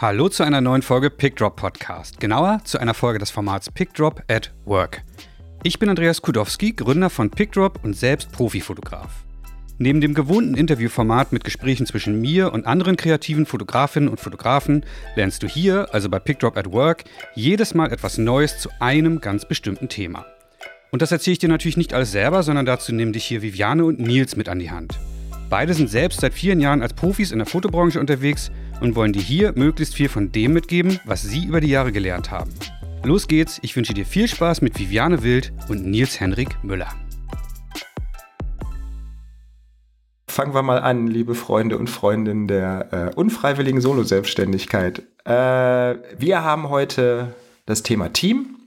Hallo zu einer neuen Folge PickDrop Podcast. Genauer zu einer Folge des Formats PickDrop at Work. Ich bin Andreas Kudowski, Gründer von PickDrop und selbst Profifotograf. Neben dem gewohnten Interviewformat mit Gesprächen zwischen mir und anderen kreativen Fotografinnen und Fotografen lernst du hier, also bei PickDrop at Work, jedes Mal etwas Neues zu einem ganz bestimmten Thema. Und das erzähle ich dir natürlich nicht alles selber, sondern dazu nehmen dich hier Viviane und Nils mit an die Hand. Beide sind selbst seit vielen Jahren als Profis in der Fotobranche unterwegs und wollen dir hier möglichst viel von dem mitgeben, was sie über die Jahre gelernt haben. Los geht's, ich wünsche dir viel Spaß mit Viviane Wild und Nils Henrik Müller. Fangen wir mal an, liebe Freunde und Freundinnen der äh, unfreiwilligen Solo-Selbstständigkeit. Äh, wir haben heute das Thema Team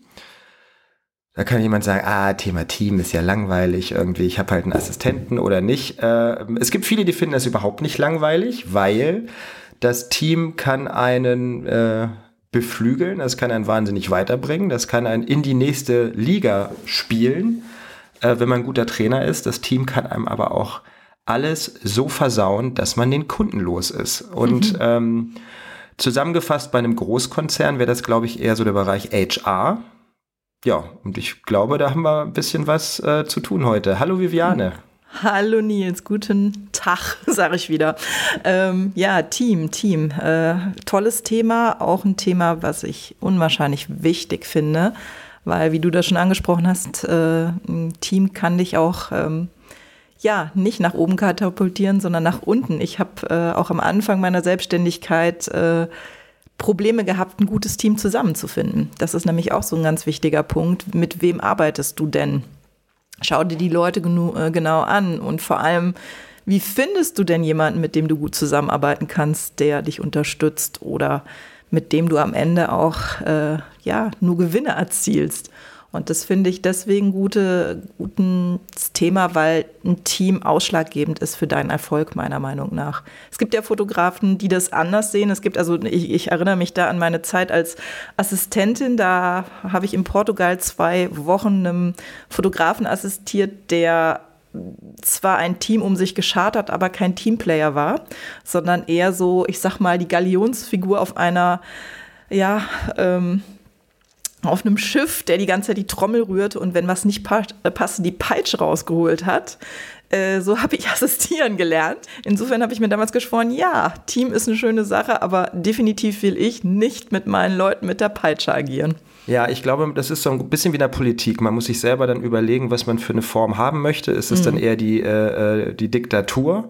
da kann jemand sagen, ah, Thema Team ist ja langweilig irgendwie, ich habe halt einen Assistenten oder nicht. Äh, es gibt viele, die finden das überhaupt nicht langweilig, weil das Team kann einen äh, beflügeln, das kann einen wahnsinnig weiterbringen, das kann einen in die nächste Liga spielen, äh, wenn man ein guter Trainer ist. Das Team kann einem aber auch alles so versauen, dass man den Kunden los ist. Und mhm. ähm, zusammengefasst bei einem Großkonzern wäre das, glaube ich, eher so der Bereich HR ja, und ich glaube, da haben wir ein bisschen was äh, zu tun heute. Hallo Viviane. Hallo Nils, guten Tag, sage ich wieder. Ähm, ja, Team, Team. Äh, tolles Thema, auch ein Thema, was ich unwahrscheinlich wichtig finde, weil, wie du das schon angesprochen hast, äh, ein Team kann dich auch ähm, ja nicht nach oben katapultieren, sondern nach unten. Ich habe äh, auch am Anfang meiner Selbstständigkeit äh, Probleme gehabt, ein gutes Team zusammenzufinden. Das ist nämlich auch so ein ganz wichtiger Punkt. Mit wem arbeitest du denn? Schau dir die Leute äh, genau an und vor allem, wie findest du denn jemanden, mit dem du gut zusammenarbeiten kannst, der dich unterstützt oder mit dem du am Ende auch äh, ja nur Gewinne erzielst? Und das finde ich deswegen gute, gutes Thema, weil ein Team ausschlaggebend ist für deinen Erfolg, meiner Meinung nach. Es gibt ja Fotografen, die das anders sehen. Es gibt, also ich, ich erinnere mich da an meine Zeit als Assistentin. Da habe ich in Portugal zwei Wochen einem Fotografen assistiert, der zwar ein Team um sich geschart hat, aber kein Teamplayer war, sondern eher so, ich sag mal, die Galionsfigur auf einer, ja, ähm, auf einem Schiff, der die ganze Zeit die Trommel rührt und wenn was nicht äh, passt, die Peitsche rausgeholt hat. Äh, so habe ich assistieren gelernt. Insofern habe ich mir damals geschworen, ja, Team ist eine schöne Sache, aber definitiv will ich nicht mit meinen Leuten mit der Peitsche agieren. Ja, ich glaube, das ist so ein bisschen wie in der Politik. Man muss sich selber dann überlegen, was man für eine Form haben möchte. Ist es mhm. dann eher die, äh, äh die Diktatur?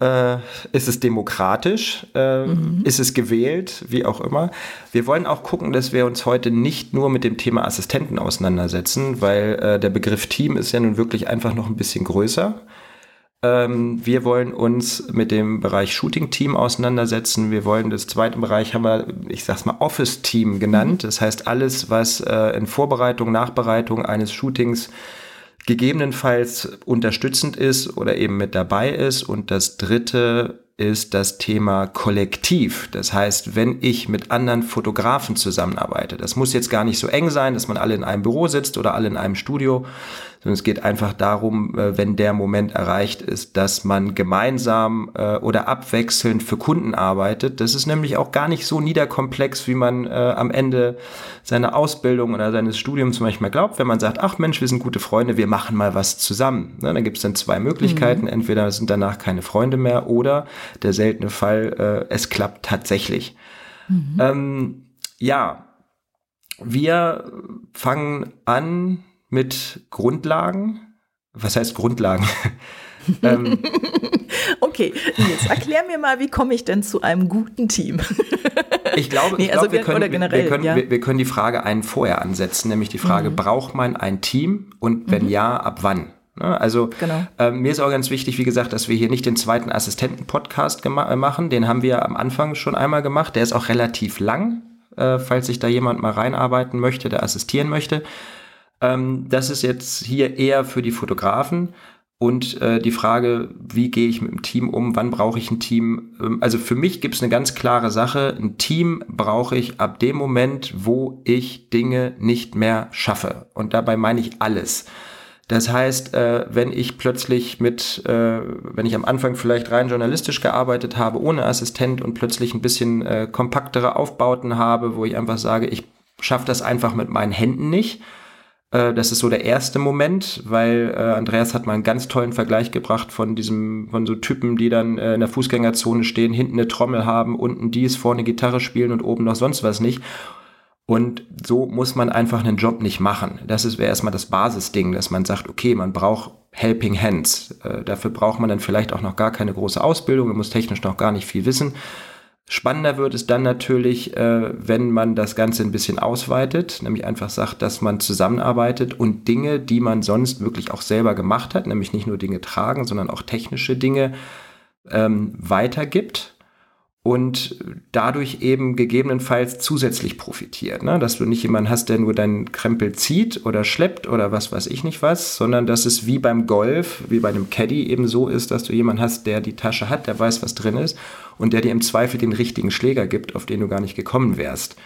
Äh, ist es demokratisch? Äh, mhm. Ist es gewählt? Wie auch immer. Wir wollen auch gucken, dass wir uns heute nicht nur mit dem Thema Assistenten auseinandersetzen, weil äh, der Begriff Team ist ja nun wirklich einfach noch ein bisschen größer. Ähm, wir wollen uns mit dem Bereich Shooting-Team auseinandersetzen. Wir wollen das zweite Bereich haben wir, ich sag's mal, Office-Team genannt. Mhm. Das heißt, alles, was äh, in Vorbereitung, Nachbereitung eines Shootings gegebenenfalls unterstützend ist oder eben mit dabei ist. Und das dritte ist das Thema Kollektiv. Das heißt, wenn ich mit anderen Fotografen zusammenarbeite, das muss jetzt gar nicht so eng sein, dass man alle in einem Büro sitzt oder alle in einem Studio, sondern es geht einfach darum, äh, wenn der Moment erreicht ist, dass man gemeinsam äh, oder abwechselnd für Kunden arbeitet. Das ist nämlich auch gar nicht so niederkomplex, wie man äh, am Ende seiner Ausbildung oder seines Studiums manchmal glaubt, wenn man sagt, ach Mensch, wir sind gute Freunde, wir machen mal was zusammen. Ne, dann gibt es dann zwei Möglichkeiten. Mhm. Entweder sind danach keine Freunde mehr oder der seltene Fall, es klappt tatsächlich. Mhm. Ähm, ja, wir fangen an mit Grundlagen. Was heißt Grundlagen? ähm, okay, jetzt erklär mir mal, wie komme ich denn zu einem guten Team? ich glaube, nee, ich also glaub, wir, können, generell, wir, können, ja. wir, wir, können die Frage einen vorher ansetzen, nämlich die Frage, mhm. braucht man ein Team und wenn mhm. ja, ab wann? Ne, also genau. äh, mir ist auch ganz wichtig, wie gesagt, dass wir hier nicht den zweiten Assistenten-Podcast äh, machen. Den haben wir am Anfang schon einmal gemacht. Der ist auch relativ lang, äh, falls sich da jemand mal reinarbeiten möchte, der assistieren möchte. Ähm, das ist jetzt hier eher für die Fotografen. Und äh, die Frage, wie gehe ich mit dem Team um, wann brauche ich ein Team? Ähm, also für mich gibt es eine ganz klare Sache, ein Team brauche ich ab dem Moment, wo ich Dinge nicht mehr schaffe. Und dabei meine ich alles. Das heißt, äh, wenn ich plötzlich mit, äh, wenn ich am Anfang vielleicht rein journalistisch gearbeitet habe, ohne Assistent und plötzlich ein bisschen äh, kompaktere Aufbauten habe, wo ich einfach sage, ich schaffe das einfach mit meinen Händen nicht. Äh, das ist so der erste Moment, weil äh, Andreas hat mal einen ganz tollen Vergleich gebracht von diesem, von so Typen, die dann äh, in der Fußgängerzone stehen, hinten eine Trommel haben, unten dies, vorne Gitarre spielen und oben noch sonst was nicht. Und so muss man einfach einen Job nicht machen. Das wäre erstmal das Basisding, dass man sagt, okay, man braucht Helping Hands. Äh, dafür braucht man dann vielleicht auch noch gar keine große Ausbildung, man muss technisch noch gar nicht viel wissen. Spannender wird es dann natürlich, äh, wenn man das Ganze ein bisschen ausweitet, nämlich einfach sagt, dass man zusammenarbeitet und Dinge, die man sonst wirklich auch selber gemacht hat, nämlich nicht nur Dinge tragen, sondern auch technische Dinge ähm, weitergibt und dadurch eben gegebenenfalls zusätzlich profitiert. Ne? Dass du nicht jemanden hast, der nur deinen Krempel zieht oder schleppt oder was weiß ich nicht was, sondern dass es wie beim Golf, wie bei einem Caddy eben so ist, dass du jemanden hast, der die Tasche hat, der weiß, was drin ist und der dir im Zweifel den richtigen Schläger gibt, auf den du gar nicht gekommen wärst.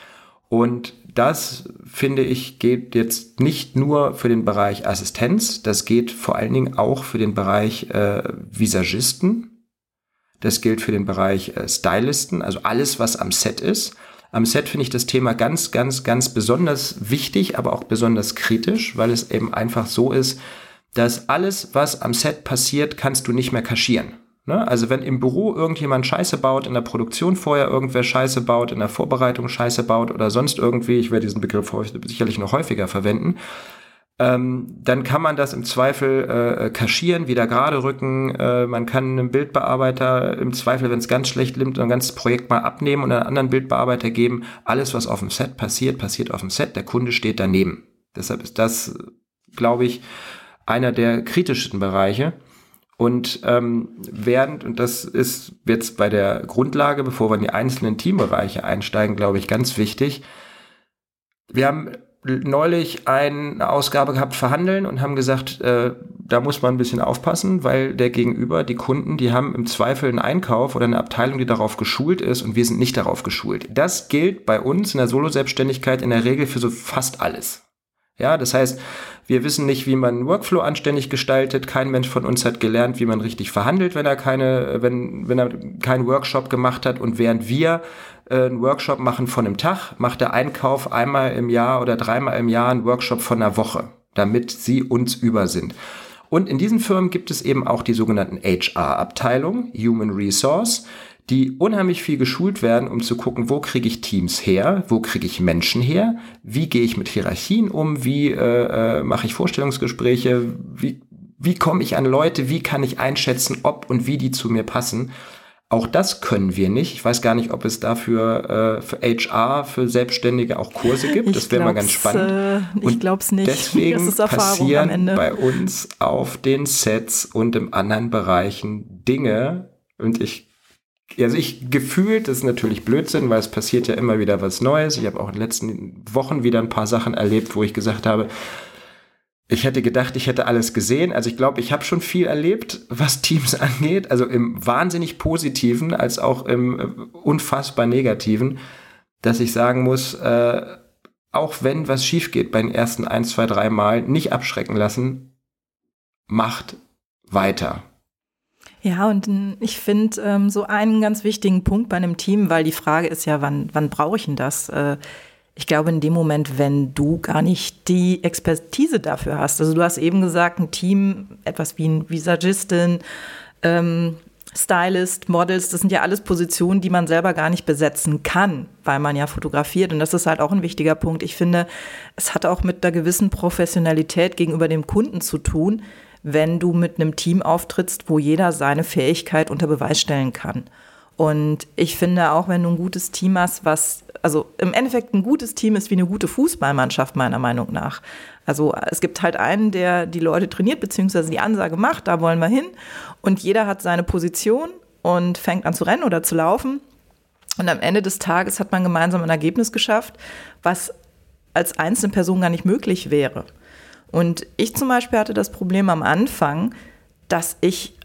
Und das, finde ich, geht jetzt nicht nur für den Bereich Assistenz, das geht vor allen Dingen auch für den Bereich äh, Visagisten, das gilt für den Bereich äh, Stylisten, also alles, was am Set ist. Am Set finde ich das Thema ganz, ganz, ganz besonders wichtig, aber auch besonders kritisch, weil es eben einfach so ist, dass alles, was am Set passiert, kannst du nicht mehr kaschieren. Ne? Also wenn im Büro irgendjemand Scheiße baut, in der Produktion vorher irgendwer Scheiße baut, in der Vorbereitung Scheiße baut oder sonst irgendwie, ich werde diesen Begriff sicherlich noch häufiger verwenden, ähm, dann kann man das im Zweifel äh, kaschieren, wieder gerade rücken. Äh, man kann einem Bildbearbeiter im Zweifel, wenn es ganz schlecht nimmt, ein ganzes Projekt mal abnehmen und einen anderen Bildbearbeiter geben. Alles, was auf dem Set passiert, passiert auf dem Set. Der Kunde steht daneben. Deshalb ist das, glaube ich, einer der kritischsten Bereiche. Und ähm, während, und das ist jetzt bei der Grundlage, bevor wir in die einzelnen Teambereiche einsteigen, glaube ich, ganz wichtig. Wir haben neulich eine Ausgabe gehabt, verhandeln und haben gesagt, äh, da muss man ein bisschen aufpassen, weil der Gegenüber, die Kunden, die haben im Zweifel einen Einkauf oder eine Abteilung, die darauf geschult ist und wir sind nicht darauf geschult. Das gilt bei uns in der Solo-Selbstständigkeit in der Regel für so fast alles. Ja, das heißt, wir wissen nicht, wie man einen Workflow anständig gestaltet. Kein Mensch von uns hat gelernt, wie man richtig verhandelt, wenn er keine, wenn, wenn er keinen Workshop gemacht hat. Und während wir äh, einen Workshop machen von einem Tag, macht der Einkauf einmal im Jahr oder dreimal im Jahr einen Workshop von einer Woche, damit sie uns über sind. Und in diesen Firmen gibt es eben auch die sogenannten HR-Abteilungen, Human Resource, die unheimlich viel geschult werden, um zu gucken, wo kriege ich Teams her, wo kriege ich Menschen her, wie gehe ich mit Hierarchien um, wie äh, äh, mache ich Vorstellungsgespräche, wie, wie komme ich an Leute, wie kann ich einschätzen, ob und wie die zu mir passen. Auch das können wir nicht. Ich weiß gar nicht, ob es dafür äh, für HR, für Selbstständige auch Kurse gibt. Das wäre mal ganz spannend. Äh, ich glaube es nicht. Deswegen passieren bei uns auf den Sets und im anderen Bereichen Dinge. Und ich, also ich gefühlt, das ist natürlich Blödsinn, weil es passiert ja immer wieder was Neues. Ich habe auch in den letzten Wochen wieder ein paar Sachen erlebt, wo ich gesagt habe, ich hätte gedacht, ich hätte alles gesehen. Also ich glaube, ich habe schon viel erlebt, was Teams angeht. Also im wahnsinnig positiven als auch im äh, unfassbar negativen, dass ich sagen muss, äh, auch wenn was schief geht bei den ersten ein, zwei, drei Mal, nicht abschrecken lassen, macht weiter. Ja, und ich finde ähm, so einen ganz wichtigen Punkt bei einem Team, weil die Frage ist ja, wann, wann brauche ich denn das? Äh, ich glaube, in dem Moment, wenn du gar nicht die Expertise dafür hast, also du hast eben gesagt, ein Team, etwas wie ein Visagistin, ähm, Stylist, Models, das sind ja alles Positionen, die man selber gar nicht besetzen kann, weil man ja fotografiert. Und das ist halt auch ein wichtiger Punkt. Ich finde, es hat auch mit einer gewissen Professionalität gegenüber dem Kunden zu tun, wenn du mit einem Team auftrittst, wo jeder seine Fähigkeit unter Beweis stellen kann. Und ich finde auch, wenn du ein gutes Team hast, was, also im Endeffekt ein gutes Team ist wie eine gute Fußballmannschaft, meiner Meinung nach. Also es gibt halt einen, der die Leute trainiert, beziehungsweise die Ansage macht, da wollen wir hin. Und jeder hat seine Position und fängt an zu rennen oder zu laufen. Und am Ende des Tages hat man gemeinsam ein Ergebnis geschafft, was als einzelne Person gar nicht möglich wäre. Und ich zum Beispiel hatte das Problem am Anfang, dass ich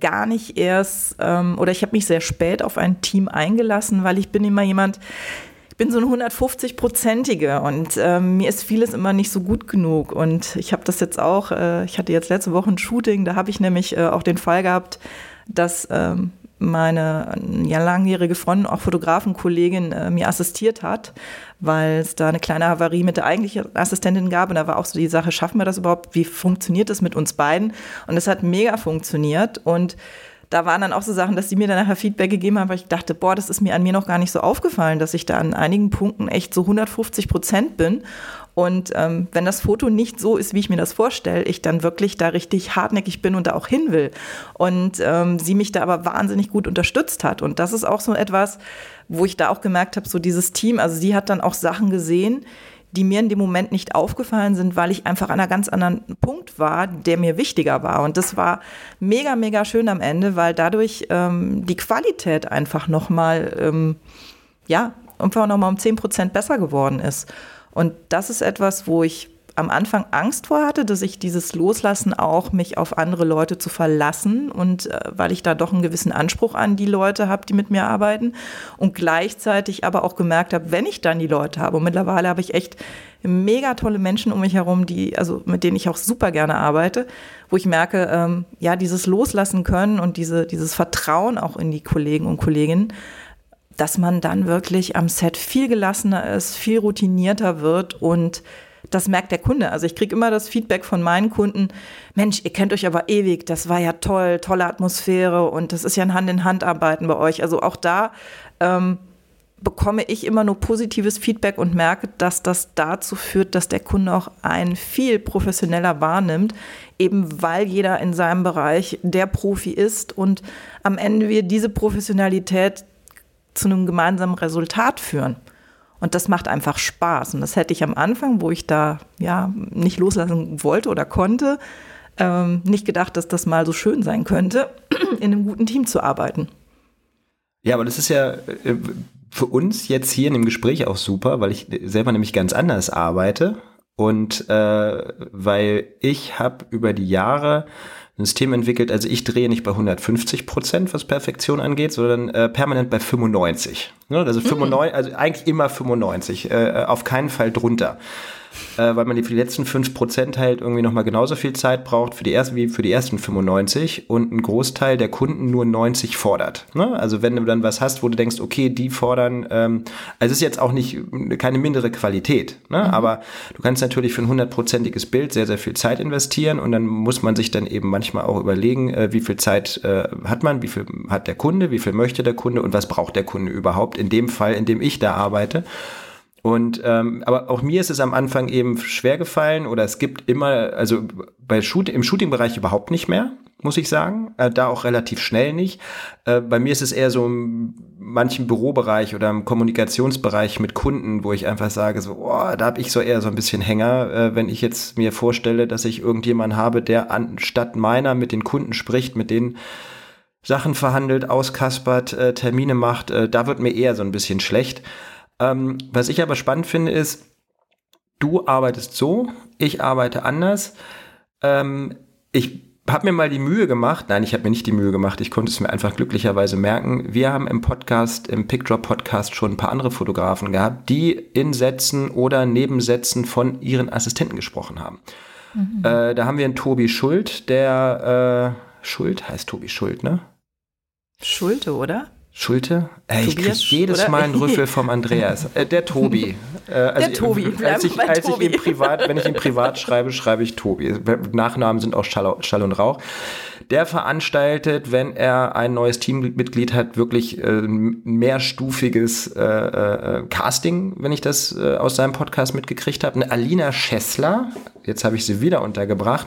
gar nicht erst, ähm, oder ich habe mich sehr spät auf ein Team eingelassen, weil ich bin immer jemand, ich bin so ein 150-prozentige und äh, mir ist vieles immer nicht so gut genug. Und ich habe das jetzt auch, äh, ich hatte jetzt letzte Woche ein Shooting, da habe ich nämlich äh, auch den Fall gehabt, dass ähm, meine ja, langjährige Freundin, auch Fotografenkollegin, äh, mir assistiert hat, weil es da eine kleine Havarie mit der eigentlichen Assistentin gab. Und da war auch so die Sache, schaffen wir das überhaupt? Wie funktioniert das mit uns beiden? Und es hat mega funktioniert. Und da waren dann auch so Sachen, dass sie mir dann nachher Feedback gegeben haben, weil ich dachte, boah, das ist mir an mir noch gar nicht so aufgefallen, dass ich da an einigen Punkten echt so 150 Prozent bin. Und ähm, wenn das Foto nicht so ist, wie ich mir das vorstelle, ich dann wirklich da richtig hartnäckig bin und da auch hin will. Und ähm, sie mich da aber wahnsinnig gut unterstützt hat. Und das ist auch so etwas, wo ich da auch gemerkt habe, so dieses Team, also sie hat dann auch Sachen gesehen, die mir in dem Moment nicht aufgefallen sind, weil ich einfach an einem ganz anderen Punkt war, der mir wichtiger war. Und das war mega, mega schön am Ende, weil dadurch ähm, die Qualität einfach nochmal, ähm, ja, einfach nochmal um 10 Prozent besser geworden ist. Und das ist etwas, wo ich am Anfang Angst vor hatte, dass ich dieses Loslassen auch, mich auf andere Leute zu verlassen und äh, weil ich da doch einen gewissen Anspruch an die Leute habe, die mit mir arbeiten und gleichzeitig aber auch gemerkt habe, wenn ich dann die Leute habe und mittlerweile habe ich echt mega tolle Menschen um mich herum, die also mit denen ich auch super gerne arbeite, wo ich merke, ähm, ja dieses Loslassen können und diese dieses Vertrauen auch in die Kollegen und Kolleginnen dass man dann wirklich am Set viel gelassener ist, viel routinierter wird und das merkt der Kunde. Also ich kriege immer das Feedback von meinen Kunden, Mensch, ihr kennt euch aber ewig, das war ja toll, tolle Atmosphäre und das ist ja ein Hand-in-Hand-Arbeiten bei euch. Also auch da ähm, bekomme ich immer nur positives Feedback und merke, dass das dazu führt, dass der Kunde auch einen viel professioneller wahrnimmt, eben weil jeder in seinem Bereich der Profi ist und am Ende wir diese Professionalität zu einem gemeinsamen Resultat führen. Und das macht einfach Spaß. Und das hätte ich am Anfang, wo ich da ja nicht loslassen wollte oder konnte, ähm, nicht gedacht, dass das mal so schön sein könnte, in einem guten Team zu arbeiten. Ja, aber das ist ja äh, für uns jetzt hier in dem Gespräch auch super, weil ich selber nämlich ganz anders arbeite und äh, weil ich habe über die Jahre ein System entwickelt, also ich drehe nicht bei 150 Prozent, was Perfektion angeht, sondern äh, permanent bei 95. Ne? Also 95, mhm. also eigentlich immer 95, äh, auf keinen Fall drunter äh, weil man für die letzten 5% halt irgendwie nochmal genauso viel Zeit braucht für die ersten, wie für die ersten 95 und ein Großteil der Kunden nur 90 fordert. Ne? Also wenn du dann was hast, wo du denkst, okay, die fordern, ähm, also es ist jetzt auch nicht keine mindere Qualität, ne? Mhm. aber du kannst natürlich für ein hundertprozentiges Bild sehr, sehr viel Zeit investieren und dann muss man sich dann eben manchmal auch überlegen, äh, wie viel Zeit äh, hat man, wie viel hat der Kunde, wie viel möchte der Kunde und was braucht der Kunde überhaupt in dem Fall, in dem ich da arbeite. Und ähm, aber auch mir ist es am Anfang eben schwer gefallen oder es gibt immer, also bei Shoot, im Shooting-Bereich überhaupt nicht mehr, muss ich sagen. Äh, da auch relativ schnell nicht. Äh, bei mir ist es eher so im manchen Bürobereich oder im Kommunikationsbereich mit Kunden, wo ich einfach sage, so, oh, da habe ich so eher so ein bisschen Hänger, äh, wenn ich jetzt mir vorstelle, dass ich irgendjemanden habe, der anstatt meiner mit den Kunden spricht, mit denen Sachen verhandelt, auskaspert, äh, Termine macht, äh, da wird mir eher so ein bisschen schlecht. Ähm, was ich aber spannend finde, ist, du arbeitest so, ich arbeite anders. Ähm, ich habe mir mal die Mühe gemacht, nein, ich habe mir nicht die Mühe gemacht, ich konnte es mir einfach glücklicherweise merken. Wir haben im Podcast, im Pickdrop Podcast schon ein paar andere Fotografen gehabt, die in Sätzen oder Nebensätzen von ihren Assistenten gesprochen haben. Mhm. Äh, da haben wir einen Tobi Schuld, der äh, Schuld heißt Tobi Schuld, ne? Schulte, oder? Schulte? Äh, ich kriege jedes oder? Mal einen Rüffel vom Andreas. Äh, der Tobi. Äh, also der Tobi. Als ich, als Tobi. ich ihn privat, wenn ich ihn privat schreibe, schreibe ich Tobi. Nachnamen sind auch Schall, Schall und Rauch. Der veranstaltet, wenn er ein neues Teammitglied hat, wirklich äh, mehrstufiges äh, äh, Casting, wenn ich das äh, aus seinem Podcast mitgekriegt habe. Eine Alina Schessler, jetzt habe ich sie wieder untergebracht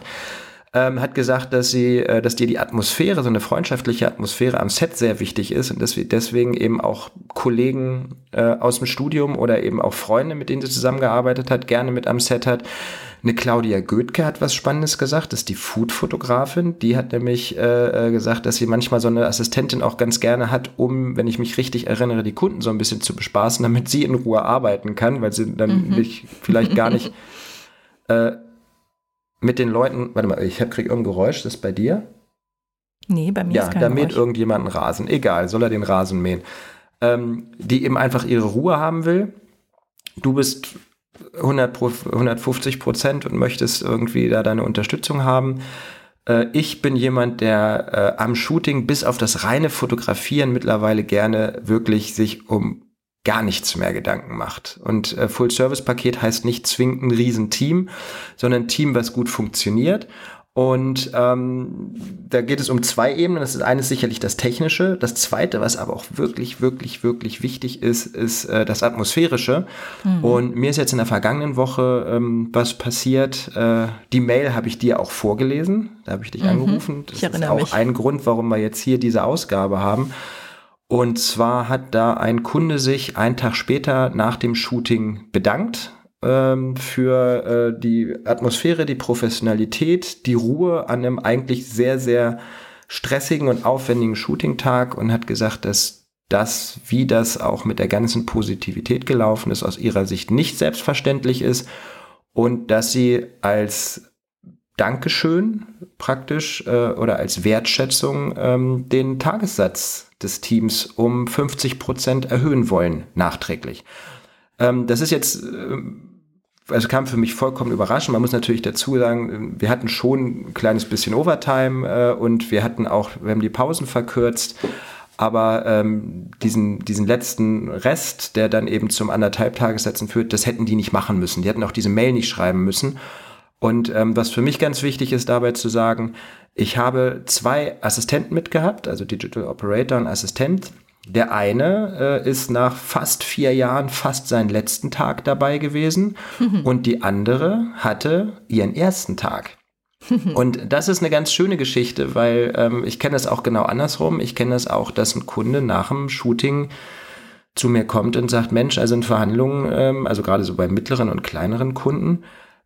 ähm, hat gesagt, dass sie, äh, dass dir die Atmosphäre, so eine freundschaftliche Atmosphäre am Set sehr wichtig ist und dass wir deswegen eben auch Kollegen äh, aus dem Studium oder eben auch Freunde, mit denen sie zusammengearbeitet hat, gerne mit am Set hat. Eine Claudia Goetke hat was Spannendes gesagt, das ist die Food-Fotografin. Die hat nämlich äh, äh, gesagt, dass sie manchmal so eine Assistentin auch ganz gerne hat, um, wenn ich mich richtig erinnere, die Kunden so ein bisschen zu bespaßen, damit sie in Ruhe arbeiten kann, weil sie dann mhm. nicht, vielleicht gar nicht äh, mit den Leuten, warte mal, ich krieg irgendein Geräusch, das ist bei dir? Nee, bei mir ja, ist kein da mäht irgendjemand einen Rasen. Egal, soll er den Rasen mähen. ähm, die eben einfach ihre Ruhe haben will. Du bist 100 150 Prozent und möchtest irgendwie da deine Unterstützung haben. Äh, ich bin jemand, der äh, am Shooting bis auf das reine Fotografieren mittlerweile gerne wirklich sich um gar nichts mehr Gedanken macht. Und äh, Full-Service-Paket heißt nicht zwingend ein Riesenteam, sondern ein Team, was gut funktioniert. Und ähm, da geht es um zwei Ebenen. Das ist eines sicherlich das Technische. Das zweite, was aber auch wirklich, wirklich, wirklich wichtig ist, ist äh, das Atmosphärische. Mhm. Und mir ist jetzt in der vergangenen Woche ähm, was passiert. Äh, die Mail habe ich dir auch vorgelesen. Da habe ich dich mhm. angerufen. Das ist auch mich. ein Grund, warum wir jetzt hier diese Ausgabe haben. Und zwar hat da ein Kunde sich einen Tag später nach dem Shooting bedankt ähm, für äh, die Atmosphäre, die Professionalität, die Ruhe an einem eigentlich sehr, sehr stressigen und aufwendigen Shooting-Tag und hat gesagt, dass das, wie das auch mit der ganzen Positivität gelaufen ist, aus ihrer Sicht nicht selbstverständlich ist und dass sie als Dankeschön praktisch äh, oder als Wertschätzung ähm, den Tagessatz des Teams um 50 Prozent erhöhen wollen, nachträglich. Ähm, das ist jetzt, äh, also kam für mich vollkommen überraschend. Man muss natürlich dazu sagen, wir hatten schon ein kleines bisschen Overtime äh, und wir hatten auch, wir haben die Pausen verkürzt. Aber ähm, diesen, diesen letzten Rest, der dann eben zum anderthalb Tagessätzen führt, das hätten die nicht machen müssen. Die hätten auch diese Mail nicht schreiben müssen. Und ähm, was für mich ganz wichtig ist, dabei zu sagen, ich habe zwei Assistenten mitgehabt, also Digital Operator und Assistent. Der eine äh, ist nach fast vier Jahren fast seinen letzten Tag dabei gewesen und die andere hatte ihren ersten Tag. und das ist eine ganz schöne Geschichte, weil ähm, ich kenne das auch genau andersrum. Ich kenne das auch, dass ein Kunde nach dem Shooting zu mir kommt und sagt, Mensch, also in Verhandlungen, ähm, also gerade so bei mittleren und kleineren Kunden,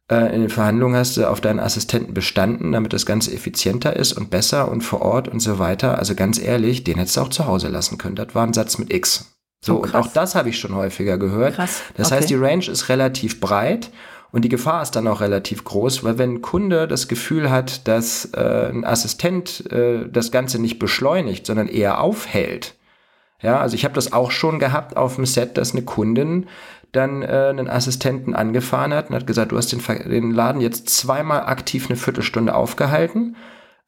äh, in den Verhandlungen hast du auf deinen Assistenten bestanden, damit das Ganze effizienter ist und besser und vor Ort und so weiter. Also ganz ehrlich, den hättest du auch zu Hause lassen können. Das war ein Satz mit X. So, oh, und auch das habe ich schon häufiger gehört. Krass. Das okay. heißt, die Range ist relativ breit und die Gefahr ist dann auch relativ groß, weil wenn ein Kunde das Gefühl hat, dass äh, ein Assistent äh, das Ganze nicht beschleunigt, sondern eher aufhält, ja, also ich habe das auch schon gehabt auf dem Set, dass eine Kundin dann äh, einen Assistenten angefahren hat und hat gesagt, du hast den, den Laden jetzt zweimal aktiv eine Viertelstunde aufgehalten.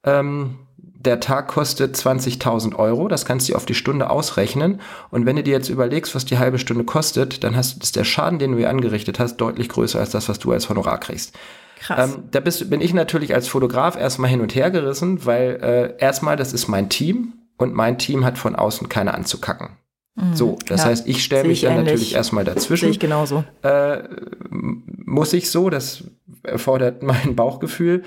Ähm, der Tag kostet 20.000 Euro, das kannst du auf die Stunde ausrechnen. Und wenn du dir jetzt überlegst, was die halbe Stunde kostet, dann hast, ist der Schaden, den du hier angerichtet hast, deutlich größer als das, was du als Honorar kriegst. Krass. Ähm, da bist, bin ich natürlich als Fotograf erstmal hin und her gerissen, weil äh, erstmal, das ist mein Team und mein Team hat von außen keine anzukacken. Mhm, so, das ja, heißt, ich stelle mich dann ähnlich. natürlich erstmal dazwischen. Sehe ich genauso. Äh, muss ich so, das erfordert mein Bauchgefühl.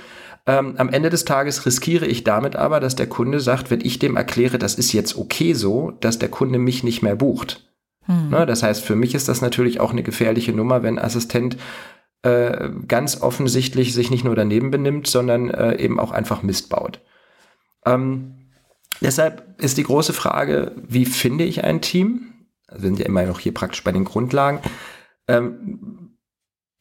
Ähm, am Ende des Tages riskiere ich damit aber, dass der Kunde sagt, wenn ich dem erkläre, das ist jetzt okay so, dass der Kunde mich nicht mehr bucht. Hm. Ne, das heißt, für mich ist das natürlich auch eine gefährliche Nummer, wenn Assistent äh, ganz offensichtlich sich nicht nur daneben benimmt, sondern äh, eben auch einfach Mist baut. Ähm, Deshalb ist die große Frage, wie finde ich ein Team? Wir sind ja immer noch hier praktisch bei den Grundlagen. Ähm,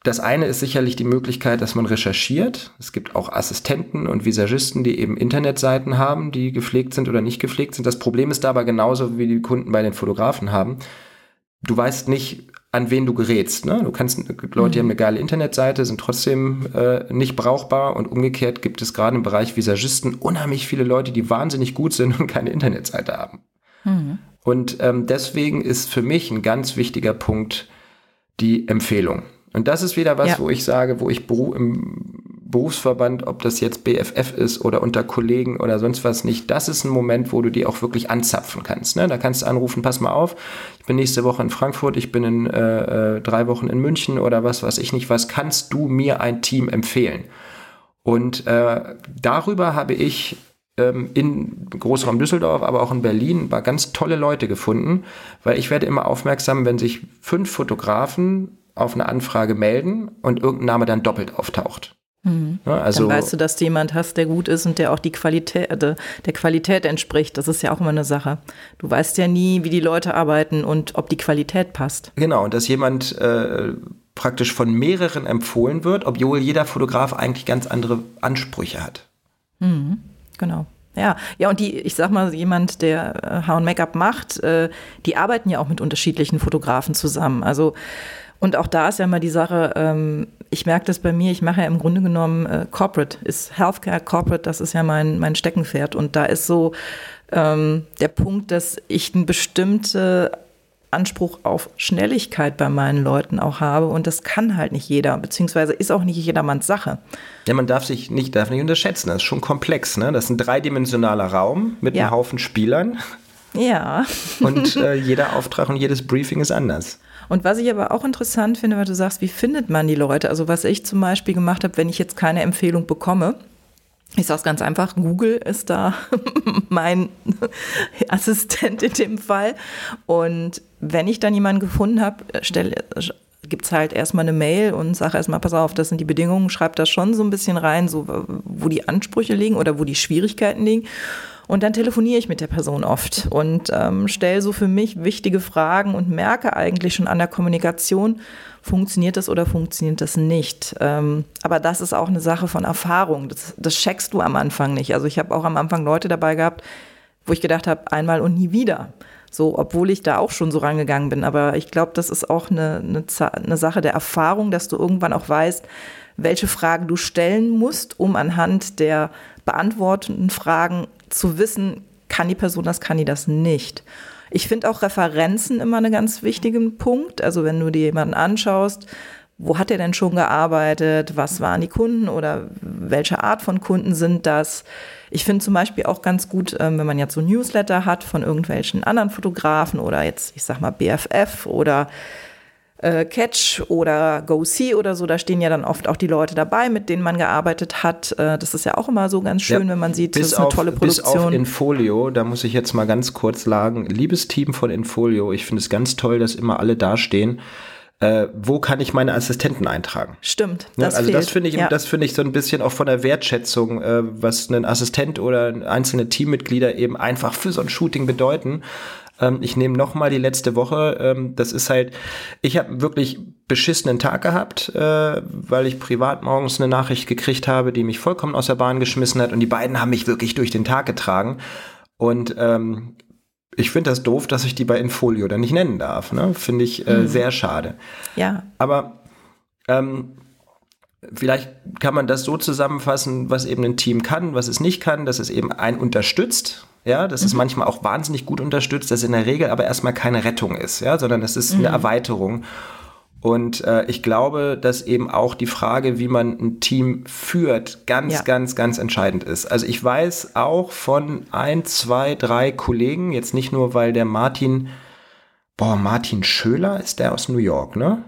das eine ist sicherlich die Möglichkeit, dass man recherchiert. Es gibt auch Assistenten und Visagisten, die eben Internetseiten haben, die gepflegt sind oder nicht gepflegt sind. Das Problem ist dabei genauso, wie die Kunden bei den Fotografen haben. Du weißt nicht, an wen du gerätst. Ne? Du kannst Leute, die haben eine geile Internetseite, sind trotzdem äh, nicht brauchbar und umgekehrt gibt es gerade im Bereich Visagisten unheimlich viele Leute, die wahnsinnig gut sind und keine Internetseite haben. Mhm. Und ähm, deswegen ist für mich ein ganz wichtiger Punkt die Empfehlung. Und das ist wieder was, ja. wo ich sage, wo ich im Berufsverband, ob das jetzt BFF ist oder unter Kollegen oder sonst was nicht, das ist ein Moment, wo du die auch wirklich anzapfen kannst. Ne? Da kannst du anrufen, pass mal auf, ich bin nächste Woche in Frankfurt, ich bin in äh, äh, drei Wochen in München oder was weiß ich nicht, was kannst du mir ein Team empfehlen? Und äh, darüber habe ich ähm, in Großraum Düsseldorf, aber auch in Berlin war ganz tolle Leute gefunden, weil ich werde immer aufmerksam, wenn sich fünf Fotografen auf eine Anfrage melden und irgendein Name dann doppelt auftaucht. Mhm. Ja, also, Dann weißt du, dass du jemand hast, der gut ist und der auch die Qualität, äh, der Qualität entspricht. Das ist ja auch immer eine Sache. Du weißt ja nie, wie die Leute arbeiten und ob die Qualität passt. Genau, und dass jemand äh, praktisch von mehreren empfohlen wird, obwohl jeder Fotograf eigentlich ganz andere Ansprüche hat. Mhm. Genau. Ja, ja, und die, ich sag mal, jemand, der äh, Haar und Make-up macht, äh, die arbeiten ja auch mit unterschiedlichen Fotografen zusammen. Also, und auch da ist ja immer die Sache, ähm, ich merke das bei mir, ich mache ja im Grunde genommen äh, Corporate, ist Healthcare Corporate, das ist ja mein, mein Steckenpferd. Und da ist so ähm, der Punkt, dass ich eine bestimmte Anspruch auf Schnelligkeit bei meinen Leuten auch habe und das kann halt nicht jeder, beziehungsweise ist auch nicht jedermanns Sache. Ja, man darf sich nicht, darf nicht unterschätzen, das ist schon komplex, ne? Das ist ein dreidimensionaler Raum mit ja. einem Haufen Spielern. Ja. Und äh, jeder Auftrag und jedes Briefing ist anders. Und was ich aber auch interessant finde, weil du sagst, wie findet man die Leute? Also was ich zum Beispiel gemacht habe, wenn ich jetzt keine Empfehlung bekomme, ich sage es ganz einfach, Google ist da mein Assistent in dem Fall. Und wenn ich dann jemanden gefunden habe, gibt es halt erstmal eine Mail und sage erstmal, pass auf, das sind die Bedingungen, schreib das schon so ein bisschen rein, so wo die Ansprüche liegen oder wo die Schwierigkeiten liegen. Und dann telefoniere ich mit der Person oft und ähm, stelle so für mich wichtige Fragen und merke eigentlich schon an der Kommunikation, funktioniert das oder funktioniert das nicht. Ähm, aber das ist auch eine Sache von Erfahrung. Das, das checkst du am Anfang nicht. Also ich habe auch am Anfang Leute dabei gehabt, wo ich gedacht habe, einmal und nie wieder. So, obwohl ich da auch schon so rangegangen bin. Aber ich glaube, das ist auch eine, eine, eine Sache der Erfahrung, dass du irgendwann auch weißt, welche Fragen du stellen musst, um anhand der beantwortenden Fragen zu wissen, kann die Person das, kann die das nicht. Ich finde auch Referenzen immer einen ganz wichtigen Punkt. Also wenn du dir jemanden anschaust, wo hat er denn schon gearbeitet, was waren die Kunden oder welche Art von Kunden sind das. Ich finde zum Beispiel auch ganz gut, ähm, wenn man jetzt so Newsletter hat von irgendwelchen anderen Fotografen oder jetzt, ich sag mal, BFF oder äh, Catch oder Go See oder so, da stehen ja dann oft auch die Leute dabei, mit denen man gearbeitet hat. Äh, das ist ja auch immer so ganz schön, ja, wenn man sieht, das ist eine auf, tolle Produktion. Bis auf Infolio, da muss ich jetzt mal ganz kurz sagen, liebes Team von Infolio, ich finde es ganz toll, dass immer alle dastehen. Äh, wo kann ich meine Assistenten eintragen? Stimmt. Das ja, also fehlt. das finde ich, ja. das finde ich so ein bisschen auch von der Wertschätzung, äh, was ein Assistent oder einzelne Teammitglieder eben einfach für so ein Shooting bedeuten. Ähm, ich nehme noch mal die letzte Woche. Ähm, das ist halt, ich habe wirklich beschissenen Tag gehabt, äh, weil ich privat morgens eine Nachricht gekriegt habe, die mich vollkommen aus der Bahn geschmissen hat. Und die beiden haben mich wirklich durch den Tag getragen. Und ähm, ich finde das doof, dass ich die bei Infolio dann nicht nennen darf. Ne? Finde ich äh, mhm. sehr schade. Ja. Aber ähm, vielleicht kann man das so zusammenfassen, was eben ein Team kann, was es nicht kann, dass es eben ein unterstützt ja, dass mhm. es manchmal auch wahnsinnig gut unterstützt, dass in der Regel aber erstmal keine Rettung ist, ja, sondern es ist mhm. eine Erweiterung. Und äh, ich glaube, dass eben auch die Frage, wie man ein Team führt, ganz, ja. ganz, ganz entscheidend ist. Also ich weiß auch von ein, zwei, drei Kollegen, jetzt nicht nur, weil der Martin, boah, Martin Schöler ist der aus New York, ne?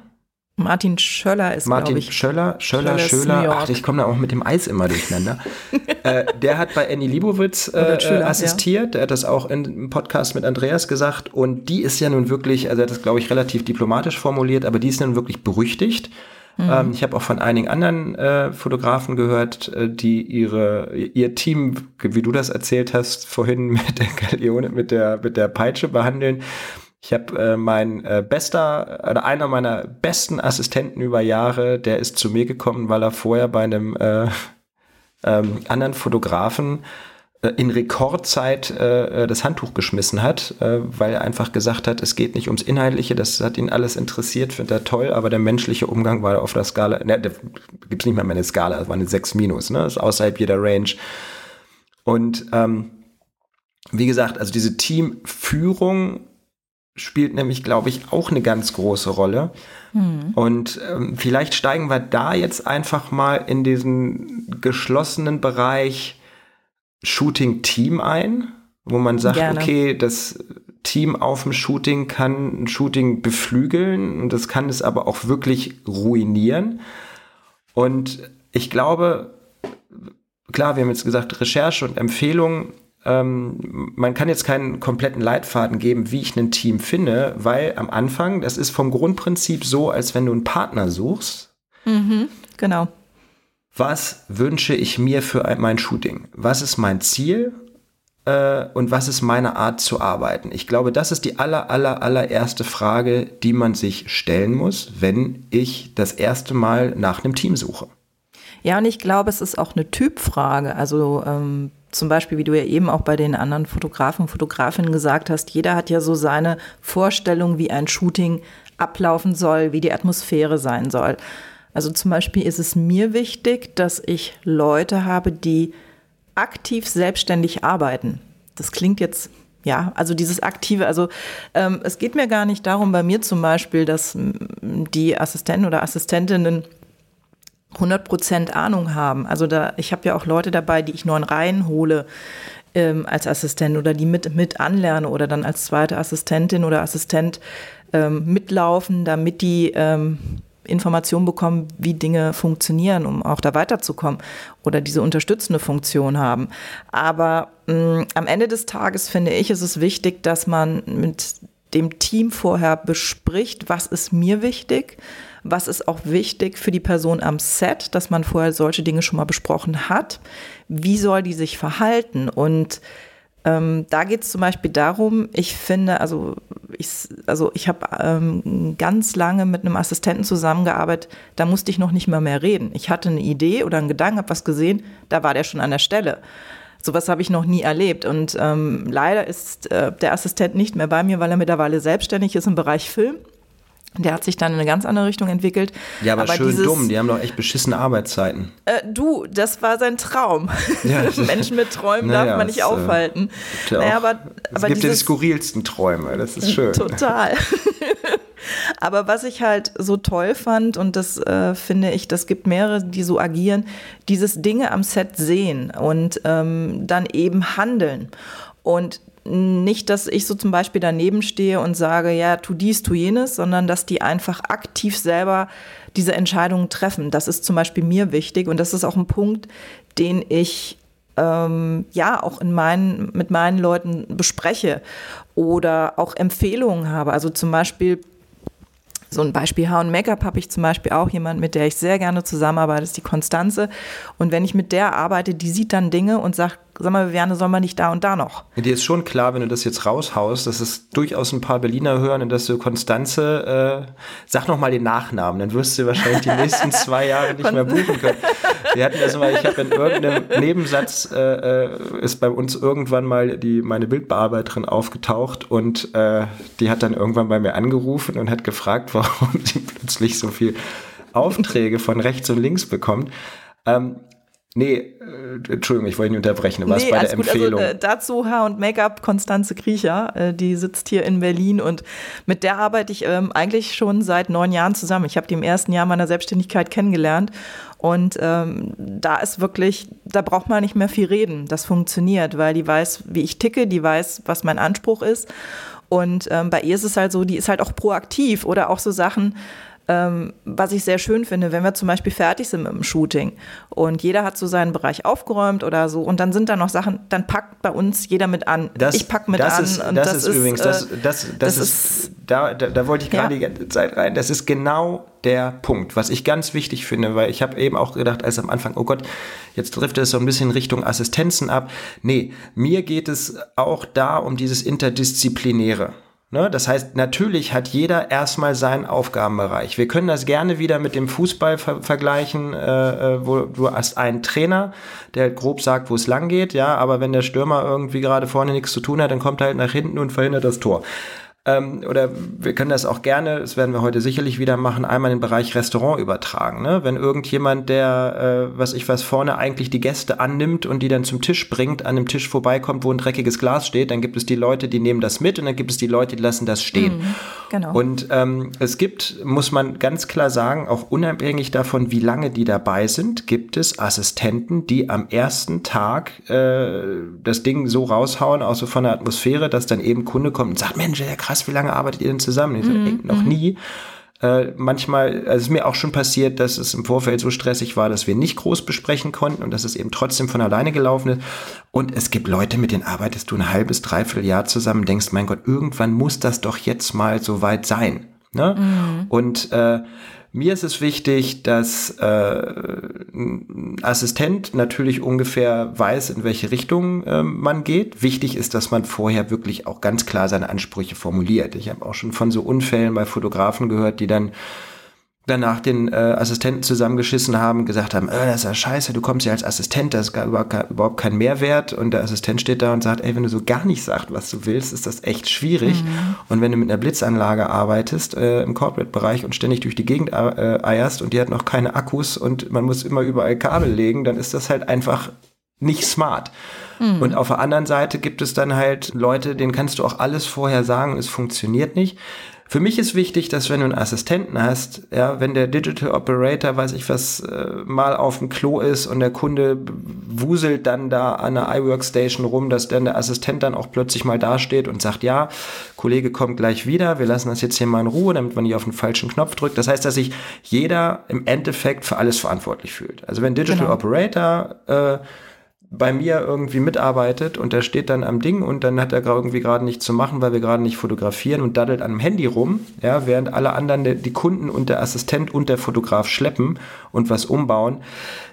Martin Schöller ist, Martin ich. Schöller, Schöller, Schöller. Ach, ich komme da auch mit dem Eis immer durcheinander. äh, der hat bei Annie Libowitz äh, Schöller, assistiert. Ja. Der hat das auch im Podcast mit Andreas gesagt. Und die ist ja nun wirklich, also er hat das, glaube ich, relativ diplomatisch formuliert, aber die ist nun wirklich berüchtigt. Mhm. Ähm, ich habe auch von einigen anderen äh, Fotografen gehört, äh, die ihre, ihr Team, wie du das erzählt hast, vorhin mit der Galeone, mit der, mit der Peitsche behandeln. Ich habe äh, mein äh, bester oder einer meiner besten Assistenten über Jahre, der ist zu mir gekommen, weil er vorher bei einem äh, ähm, anderen Fotografen äh, in Rekordzeit äh, das Handtuch geschmissen hat, äh, weil er einfach gesagt hat, es geht nicht ums Inhaltliche, das hat ihn alles interessiert, findet er toll, aber der menschliche Umgang war auf der Skala, ne, da gibt nicht mehr, mehr eine Skala, das war eine 6 minus, ne, ist außerhalb jeder Range. Und ähm, wie gesagt, also diese Teamführung spielt nämlich, glaube ich, auch eine ganz große Rolle. Hm. Und ähm, vielleicht steigen wir da jetzt einfach mal in diesen geschlossenen Bereich Shooting-Team ein, wo man sagt, Gerne. okay, das Team auf dem Shooting kann ein Shooting beflügeln und das kann es aber auch wirklich ruinieren. Und ich glaube, klar, wir haben jetzt gesagt, Recherche und Empfehlungen ähm, man kann jetzt keinen kompletten Leitfaden geben, wie ich ein Team finde, weil am Anfang, das ist vom Grundprinzip so, als wenn du einen Partner suchst. Mhm, genau. Was wünsche ich mir für mein Shooting? Was ist mein Ziel? Äh, und was ist meine Art zu arbeiten? Ich glaube, das ist die aller, aller, allererste Frage, die man sich stellen muss, wenn ich das erste Mal nach einem Team suche. Ja, und ich glaube, es ist auch eine Typfrage. Also ähm, zum Beispiel, wie du ja eben auch bei den anderen Fotografen und Fotografinnen gesagt hast, jeder hat ja so seine Vorstellung, wie ein Shooting ablaufen soll, wie die Atmosphäre sein soll. Also zum Beispiel ist es mir wichtig, dass ich Leute habe, die aktiv selbstständig arbeiten. Das klingt jetzt ja, also dieses aktive, also ähm, es geht mir gar nicht darum, bei mir zum Beispiel, dass die Assistenten oder Assistentinnen 100% Ahnung haben. Also da, ich habe ja auch Leute dabei, die ich in Reihen hole ähm, als Assistent oder die mit, mit anlerne oder dann als zweite Assistentin oder Assistent ähm, mitlaufen, damit die ähm, Informationen bekommen, wie Dinge funktionieren, um auch da weiterzukommen oder diese unterstützende Funktion haben. Aber mh, mm, am Ende des Tages finde ich, ist es wichtig, dass man mit dem Team vorher bespricht, was ist mir wichtig, was ist auch wichtig für die Person am Set, dass man vorher solche Dinge schon mal besprochen hat, wie soll die sich verhalten und ähm, da geht es zum Beispiel darum, ich finde, also ich, also ich habe ähm, ganz lange mit einem Assistenten zusammengearbeitet, da musste ich noch nicht mal mehr reden. Ich hatte eine Idee oder einen Gedanken, habe was gesehen, da war der schon an der Stelle. Sowas habe ich noch nie erlebt. Und ähm, leider ist äh, der Assistent nicht mehr bei mir, weil er mittlerweile selbstständig ist im Bereich Film. Der hat sich dann in eine ganz andere Richtung entwickelt. Ja, aber, aber schön dieses, dumm, die haben doch echt beschissene Arbeitszeiten. Äh, du, das war sein Traum. Ja, Menschen mit Träumen naja, darf man nicht äh, aufhalten. Äh, naja, aber, es gibt ja die skurrilsten Träume, das ist schön. Total. aber was ich halt so toll fand, und das äh, finde ich, das gibt mehrere, die so agieren, dieses Dinge am Set sehen und ähm, dann eben handeln. Und nicht, dass ich so zum Beispiel daneben stehe und sage, ja, tu dies, tu jenes, sondern dass die einfach aktiv selber diese Entscheidungen treffen. Das ist zum Beispiel mir wichtig und das ist auch ein Punkt, den ich ähm, ja auch in meinen, mit meinen Leuten bespreche oder auch Empfehlungen habe. Also zum Beispiel so ein Beispiel Haar und Make-up habe ich zum Beispiel auch jemand, mit der ich sehr gerne zusammenarbeite, ist die Konstanze. Und wenn ich mit der arbeite, die sieht dann Dinge und sagt, sag mal, Viviane, soll man nicht da und da noch? Dir ist schon klar, wenn du das jetzt raushaust, dass es durchaus ein paar Berliner hören und dass du Konstanze, äh, sag noch mal den Nachnamen, dann wirst du wahrscheinlich die nächsten zwei Jahre nicht mehr buchen können. Wir hatten das mal, ich habe in irgendeinem Nebensatz, äh, äh, ist bei uns irgendwann mal die, meine Bildbearbeiterin aufgetaucht und äh, die hat dann irgendwann bei mir angerufen und hat gefragt, warum sie plötzlich so viel Aufträge von rechts und links bekommt. Ähm, Nee, äh, Entschuldigung, ich wollte nicht unterbrechen, du warst nee, bei der Empfehlung. Also, äh, dazu Haar und Make-up Konstanze Kriecher, äh, die sitzt hier in Berlin und mit der arbeite ich ähm, eigentlich schon seit neun Jahren zusammen. Ich habe die im ersten Jahr meiner Selbstständigkeit kennengelernt und ähm, da ist wirklich, da braucht man nicht mehr viel reden. Das funktioniert, weil die weiß, wie ich ticke, die weiß, was mein Anspruch ist. Und ähm, bei ihr ist es halt so, die ist halt auch proaktiv oder auch so Sachen, ähm, was ich sehr schön finde, wenn wir zum Beispiel fertig sind mit dem Shooting und jeder hat so seinen Bereich aufgeräumt oder so und dann sind da noch Sachen, dann packt bei uns jeder mit an. Das, ich pack mit das an. Ist, und das, das ist, übrigens, das, äh, das, das, das ist, ist, da, da, da wollte ich gerade ja. die ganze Zeit rein. Das ist genau der Punkt, was ich ganz wichtig finde, weil ich habe eben auch gedacht, als am Anfang, oh Gott, jetzt trifft es so ein bisschen Richtung Assistenzen ab. Nee, mir geht es auch da um dieses Interdisziplinäre. Ne? Das heißt, natürlich hat jeder erstmal seinen Aufgabenbereich. Wir können das gerne wieder mit dem Fußball ver vergleichen, äh, äh wo du hast einen Trainer, der grob sagt, wo es lang geht, ja, aber wenn der Stürmer irgendwie gerade vorne nichts zu tun hat, dann kommt er halt nach hinten und verhindert das Tor. Ähm, oder wir können das auch gerne, das werden wir heute sicherlich wieder machen, einmal in den Bereich Restaurant übertragen. Ne? Wenn irgendjemand, der, äh, was ich was, vorne eigentlich die Gäste annimmt und die dann zum Tisch bringt, an einem Tisch vorbeikommt, wo ein dreckiges Glas steht, dann gibt es die Leute, die nehmen das mit und dann gibt es die Leute, die lassen das stehen. Mhm, genau. Und ähm, es gibt, muss man ganz klar sagen, auch unabhängig davon, wie lange die dabei sind, gibt es Assistenten, die am ersten Tag äh, das Ding so raushauen, auch so von der Atmosphäre, dass dann eben Kunde kommt und sagt, Mensch, der krass krass, wie lange arbeitet ihr denn zusammen? Ich sage, mhm. noch mhm. nie. Äh, manchmal, also es ist mir auch schon passiert, dass es im Vorfeld so stressig war, dass wir nicht groß besprechen konnten und dass es eben trotzdem von alleine gelaufen ist. Und es gibt Leute, mit denen arbeitest du ein halbes, dreiviertel Jahr zusammen, denkst, mein Gott, irgendwann muss das doch jetzt mal so weit sein. Ne? Mhm. Und äh, mir ist es wichtig, dass äh, ein Assistent natürlich ungefähr weiß, in welche Richtung äh, man geht. Wichtig ist, dass man vorher wirklich auch ganz klar seine Ansprüche formuliert. Ich habe auch schon von so Unfällen bei Fotografen gehört, die dann danach den äh, Assistenten zusammengeschissen haben, gesagt haben, äh, das ist ja scheiße, du kommst ja als Assistent, das ist gar, überhaupt kein Mehrwert. Und der Assistent steht da und sagt, ey, wenn du so gar nicht sagst, was du willst, ist das echt schwierig. Mhm. Und wenn du mit einer Blitzanlage arbeitest äh, im Corporate-Bereich und ständig durch die Gegend äh, eierst und die hat noch keine Akkus und man muss immer überall Kabel legen, dann ist das halt einfach nicht smart. Mhm. Und auf der anderen Seite gibt es dann halt Leute, denen kannst du auch alles vorher sagen und es funktioniert nicht. Für mich ist wichtig, dass wenn du einen Assistenten hast, ja, wenn der Digital Operator, weiß ich was, äh, mal auf dem Klo ist und der Kunde wuselt dann da an der iWorkstation rum, dass dann der Assistent dann auch plötzlich mal dasteht und sagt, ja, Kollege kommt gleich wieder, wir lassen das jetzt hier mal in Ruhe, damit man nicht auf den falschen Knopf drückt. Das heißt, dass sich jeder im Endeffekt für alles verantwortlich fühlt. Also wenn Digital genau. Operator äh, bei mir irgendwie mitarbeitet und der steht dann am Ding und dann hat er irgendwie gerade nichts zu machen, weil wir gerade nicht fotografieren und daddelt an dem Handy rum, ja, während alle anderen, die Kunden und der Assistent und der Fotograf schleppen und was umbauen,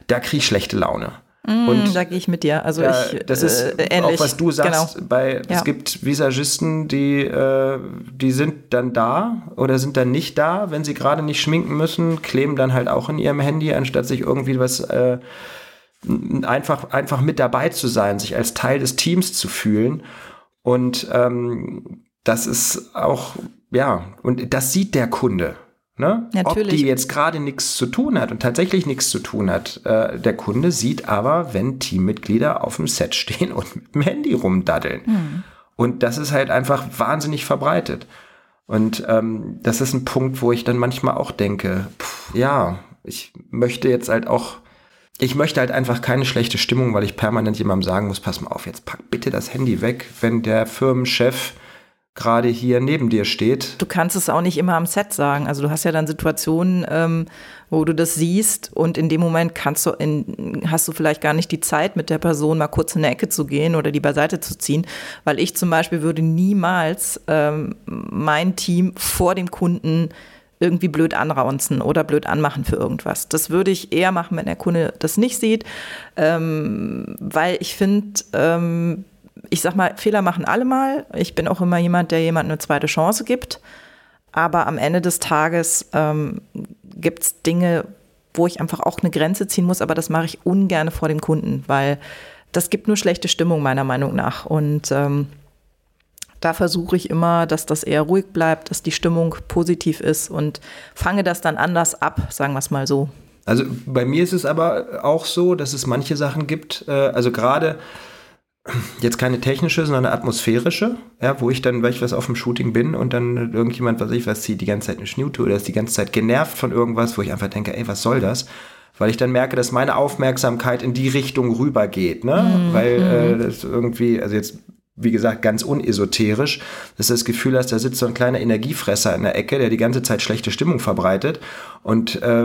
da kriege ich schlechte Laune. Mm, und da gehe ich mit dir. Also da, ich, das ist äh, ähnlich. auch was du sagst. Genau. Bei ja. es gibt Visagisten, die äh, die sind dann da oder sind dann nicht da, wenn sie gerade nicht schminken müssen, kleben dann halt auch in ihrem Handy, anstatt sich irgendwie was äh, einfach, einfach mit dabei zu sein, sich als Teil des Teams zu fühlen. Und ähm, das ist auch, ja, und das sieht der Kunde. Ne? Natürlich. Ob die jetzt gerade nichts zu tun hat und tatsächlich nichts zu tun hat. Äh, der Kunde sieht aber, wenn Teammitglieder auf dem Set stehen und mit dem Handy rumdaddeln. Mhm. Und das ist halt einfach wahnsinnig verbreitet. Und ähm, das ist ein Punkt, wo ich dann manchmal auch denke, pff, ja, ich möchte jetzt halt auch ich möchte halt einfach keine schlechte Stimmung, weil ich permanent jemandem sagen muss, pass mal auf, jetzt pack bitte das Handy weg, wenn der Firmenchef gerade hier neben dir steht. Du kannst es auch nicht immer am Set sagen. Also du hast ja dann Situationen, ähm, wo du das siehst und in dem Moment kannst du in, hast du vielleicht gar nicht die Zeit, mit der Person mal kurz in eine Ecke zu gehen oder die beiseite zu ziehen, weil ich zum Beispiel würde niemals ähm, mein Team vor dem Kunden irgendwie blöd anraunzen oder blöd anmachen für irgendwas. Das würde ich eher machen, wenn der Kunde das nicht sieht, ähm, weil ich finde, ähm, ich sag mal, Fehler machen alle mal. Ich bin auch immer jemand, der jemand eine zweite Chance gibt. Aber am Ende des Tages ähm, gibt es Dinge, wo ich einfach auch eine Grenze ziehen muss, aber das mache ich ungern vor dem Kunden, weil das gibt nur schlechte Stimmung meiner Meinung nach. Und ähm, da versuche ich immer, dass das eher ruhig bleibt, dass die Stimmung positiv ist und fange das dann anders ab, sagen wir es mal so. Also bei mir ist es aber auch so, dass es manche Sachen gibt, äh, also gerade jetzt keine technische, sondern eine atmosphärische, ja, wo ich dann, weil ich was auf dem Shooting bin und dann irgendjemand, was ich was, zieht die ganze Zeit eine Schnute oder ist die ganze Zeit genervt von irgendwas, wo ich einfach denke, ey, was soll das? Weil ich dann merke, dass meine Aufmerksamkeit in die Richtung rübergeht, ne? Mhm. Weil äh, das irgendwie, also jetzt wie gesagt, ganz unesoterisch, dass du das Gefühl hast, da sitzt so ein kleiner Energiefresser in der Ecke, der die ganze Zeit schlechte Stimmung verbreitet. Und äh,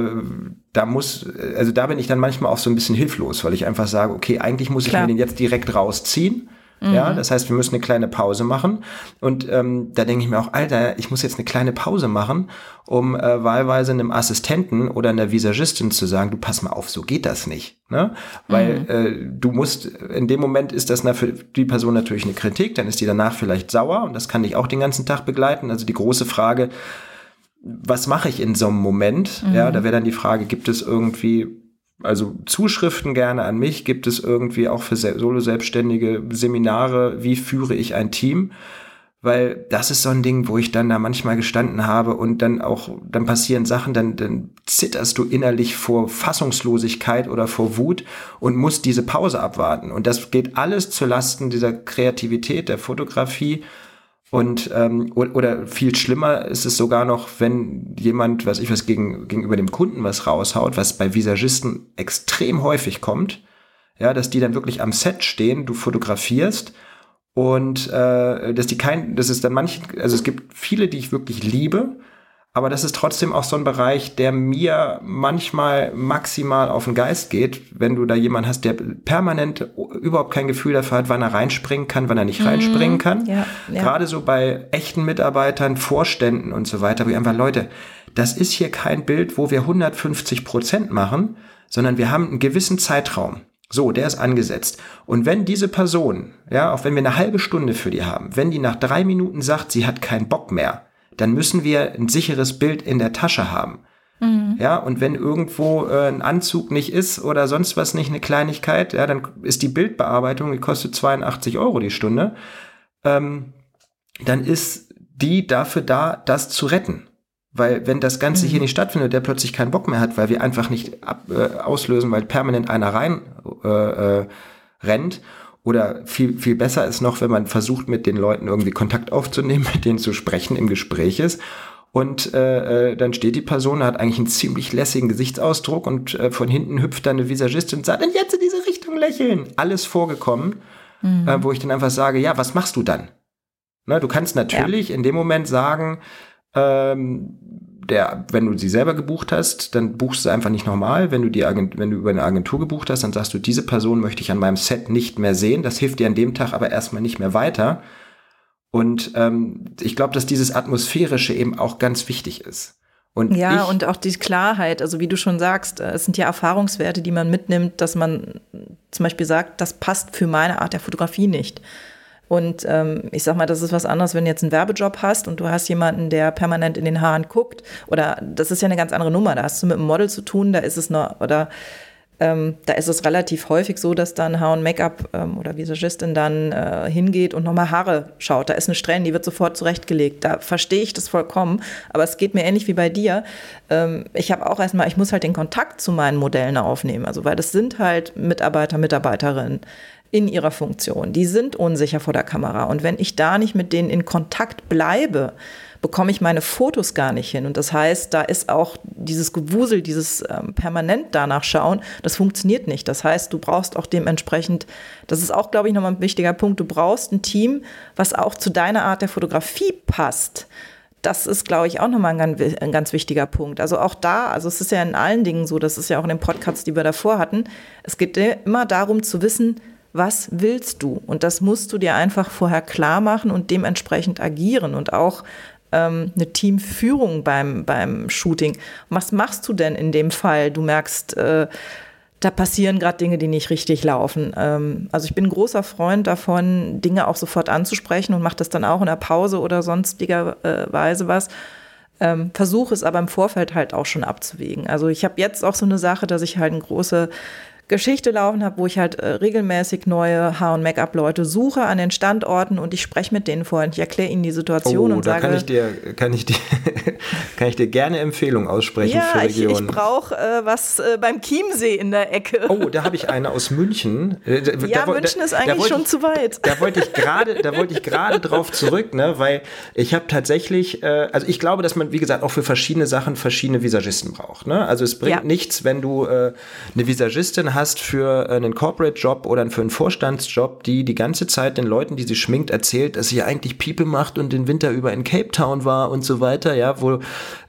da muss, also da bin ich dann manchmal auch so ein bisschen hilflos, weil ich einfach sage, okay, eigentlich muss Klar. ich mir den jetzt direkt rausziehen Mhm. Ja, das heißt, wir müssen eine kleine Pause machen. Und ähm, da denke ich mir auch, Alter, ich muss jetzt eine kleine Pause machen, um äh, wahlweise einem Assistenten oder einer Visagistin zu sagen, du pass mal auf, so geht das nicht. Ne? Weil mhm. äh, du musst, in dem Moment ist das für die Person natürlich eine Kritik, dann ist die danach vielleicht sauer und das kann dich auch den ganzen Tag begleiten. Also die große Frage, was mache ich in so einem Moment? Mhm. Ja, da wäre dann die Frage, gibt es irgendwie also Zuschriften gerne an mich. Gibt es irgendwie auch für Solo-Selbstständige Seminare, wie führe ich ein Team? Weil das ist so ein Ding, wo ich dann da manchmal gestanden habe und dann auch, dann passieren Sachen, dann, dann zitterst du innerlich vor Fassungslosigkeit oder vor Wut und musst diese Pause abwarten. Und das geht alles zu Lasten dieser Kreativität, der Fotografie und ähm, oder viel schlimmer ist es sogar noch, wenn jemand, was ich was gegen, gegenüber dem Kunden was raushaut, was bei Visagisten extrem häufig kommt, ja, dass die dann wirklich am Set stehen, du fotografierst und äh, dass die kein, das ist dann manche, also es gibt viele, die ich wirklich liebe, aber das ist trotzdem auch so ein Bereich, der mir manchmal maximal auf den Geist geht, wenn du da jemanden hast, der permanent überhaupt kein Gefühl dafür hat, wann er reinspringen kann, wann er nicht reinspringen mhm. kann. Ja, ja. Gerade so bei echten Mitarbeitern, Vorständen und so weiter, wo ich einfach, Leute, das ist hier kein Bild, wo wir 150 Prozent machen, sondern wir haben einen gewissen Zeitraum. So, der ist angesetzt. Und wenn diese Person, ja, auch wenn wir eine halbe Stunde für die haben, wenn die nach drei Minuten sagt, sie hat keinen Bock mehr, dann müssen wir ein sicheres Bild in der Tasche haben. Mhm. Ja, und wenn irgendwo äh, ein Anzug nicht ist oder sonst was nicht eine Kleinigkeit, ja, dann ist die Bildbearbeitung, die kostet 82 Euro die Stunde, ähm, dann ist die dafür da, das zu retten. Weil wenn das Ganze mhm. hier nicht stattfindet, der plötzlich keinen Bock mehr hat, weil wir einfach nicht ab, äh, auslösen, weil permanent einer rein äh, äh, rennt. Oder viel, viel besser ist noch, wenn man versucht, mit den Leuten irgendwie Kontakt aufzunehmen, mit denen zu sprechen, im Gespräch ist. Und äh, äh, dann steht die Person, hat eigentlich einen ziemlich lässigen Gesichtsausdruck und äh, von hinten hüpft dann eine Visagistin und sagt, dann jetzt in diese Richtung lächeln. Alles vorgekommen, mhm. äh, wo ich dann einfach sage, ja, was machst du dann? Na, du kannst natürlich ja. in dem Moment sagen, ähm, der, wenn du sie selber gebucht hast, dann buchst du einfach nicht normal. Wenn du die Agent, wenn du über eine Agentur gebucht hast, dann sagst du, diese Person möchte ich an meinem Set nicht mehr sehen. Das hilft dir an dem Tag aber erstmal nicht mehr weiter. Und ähm, ich glaube, dass dieses Atmosphärische eben auch ganz wichtig ist. Und ja, und auch die Klarheit, also wie du schon sagst, äh, es sind ja Erfahrungswerte, die man mitnimmt, dass man zum Beispiel sagt, das passt für meine Art der Fotografie nicht. Und ähm, ich sag mal, das ist was anderes, wenn du jetzt einen Werbejob hast und du hast jemanden, der permanent in den Haaren guckt. Oder das ist ja eine ganz andere Nummer. Da hast du mit einem Model zu tun, da ist es noch, oder ähm, da ist es relativ häufig so, dass dann Haar- und Make-up ähm, oder Visagistin dann äh, hingeht und nochmal Haare schaut. Da ist eine Strähne, die wird sofort zurechtgelegt. Da verstehe ich das vollkommen. Aber es geht mir ähnlich wie bei dir. Ähm, ich habe auch erstmal, ich muss halt den Kontakt zu meinen Modellen aufnehmen. Also, weil das sind halt Mitarbeiter, Mitarbeiterinnen in ihrer Funktion. Die sind unsicher vor der Kamera. Und wenn ich da nicht mit denen in Kontakt bleibe, bekomme ich meine Fotos gar nicht hin. Und das heißt, da ist auch dieses Gewusel, dieses ähm, permanent danach schauen, das funktioniert nicht. Das heißt, du brauchst auch dementsprechend, das ist auch, glaube ich, nochmal ein wichtiger Punkt, du brauchst ein Team, was auch zu deiner Art der Fotografie passt das ist, glaube ich, auch nochmal ein, ein ganz wichtiger Punkt. Also auch da, also es ist ja in allen Dingen so, das ist ja auch in den Podcasts, die wir davor hatten, es geht immer darum zu wissen, was willst du? Und das musst du dir einfach vorher klar machen und dementsprechend agieren und auch ähm, eine Teamführung beim, beim Shooting. Was machst du denn in dem Fall? Du merkst, äh, da passieren gerade Dinge, die nicht richtig laufen. Ähm, also ich bin ein großer Freund davon, Dinge auch sofort anzusprechen und mache das dann auch in der Pause oder sonstigerweise was. Ähm, Versuche es aber im Vorfeld halt auch schon abzuwägen. Also ich habe jetzt auch so eine Sache, dass ich halt eine große Geschichte laufen habe, wo ich halt äh, regelmäßig neue Haar- und Make-up-Leute suche an den Standorten und ich spreche mit denen vorher und ich erkläre ihnen die Situation oh, und da sage. Kann ich dir, kann ich dir, kann ich dir gerne Empfehlungen aussprechen ja, für Regionen. Ich, ich brauche äh, was äh, beim Chiemsee in der Ecke. Oh, da habe ich eine aus München. Äh, da, ja, da, München ist eigentlich schon ich, zu weit. Da wollte ich gerade, da wollte ich gerade drauf zurück, ne, weil ich habe tatsächlich, äh, also ich glaube, dass man, wie gesagt, auch für verschiedene Sachen verschiedene Visagisten braucht. Ne? Also es bringt ja. nichts, wenn du äh, eine Visagistin hast für äh, einen Corporate-Job oder für einen Vorstandsjob, die die ganze Zeit den Leuten, die sie schminkt, erzählt, dass sie ja eigentlich People macht und den Winter über in Cape Town war und so weiter, ja, wo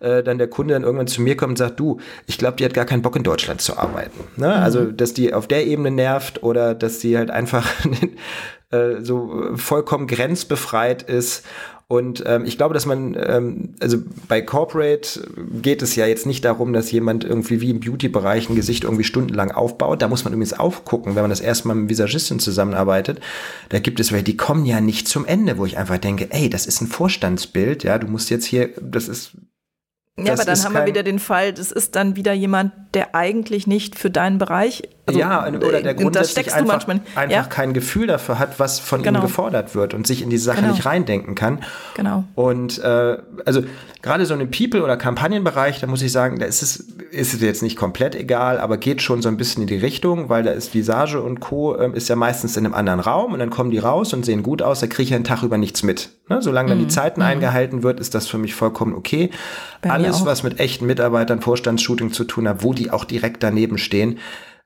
äh, dann der Kunde dann irgendwann zu mir kommt und sagt, du, ich glaube, die hat gar keinen Bock in Deutschland zu arbeiten. Ne? Mhm. Also, dass die auf der Ebene nervt oder dass sie halt einfach äh, so vollkommen grenzbefreit ist und ähm, ich glaube, dass man, ähm, also bei Corporate geht es ja jetzt nicht darum, dass jemand irgendwie wie im Beauty-Bereich ein Gesicht irgendwie stundenlang aufbaut. Da muss man übrigens aufgucken, wenn man das erstmal mit Visagistin zusammenarbeitet. Da gibt es welche, die kommen ja nicht zum Ende, wo ich einfach denke, ey, das ist ein Vorstandsbild, ja, du musst jetzt hier, das ist ja, aber dann haben wir wieder den Fall, das ist dann wieder jemand, der eigentlich nicht für deinen Bereich. Also, ja, oder der grundsätzlich einfach, manchmal, einfach ja? kein Gefühl dafür hat, was von genau. ihm gefordert wird und sich in die Sache genau. nicht reindenken kann. Genau. Und äh, also gerade so im People- oder Kampagnenbereich, da muss ich sagen, da ist es, ist es jetzt nicht komplett egal, aber geht schon so ein bisschen in die Richtung, weil da ist Visage und Co. Äh, ist ja meistens in einem anderen Raum und dann kommen die raus und sehen gut aus, da kriege ich einen Tag über nichts mit. Ne? Solange dann die mhm. Zeiten mhm. eingehalten wird, ist das für mich vollkommen okay. Bei Alles, was mit echten Mitarbeitern, Vorstandsshooting zu tun hat, wo die auch direkt daneben stehen,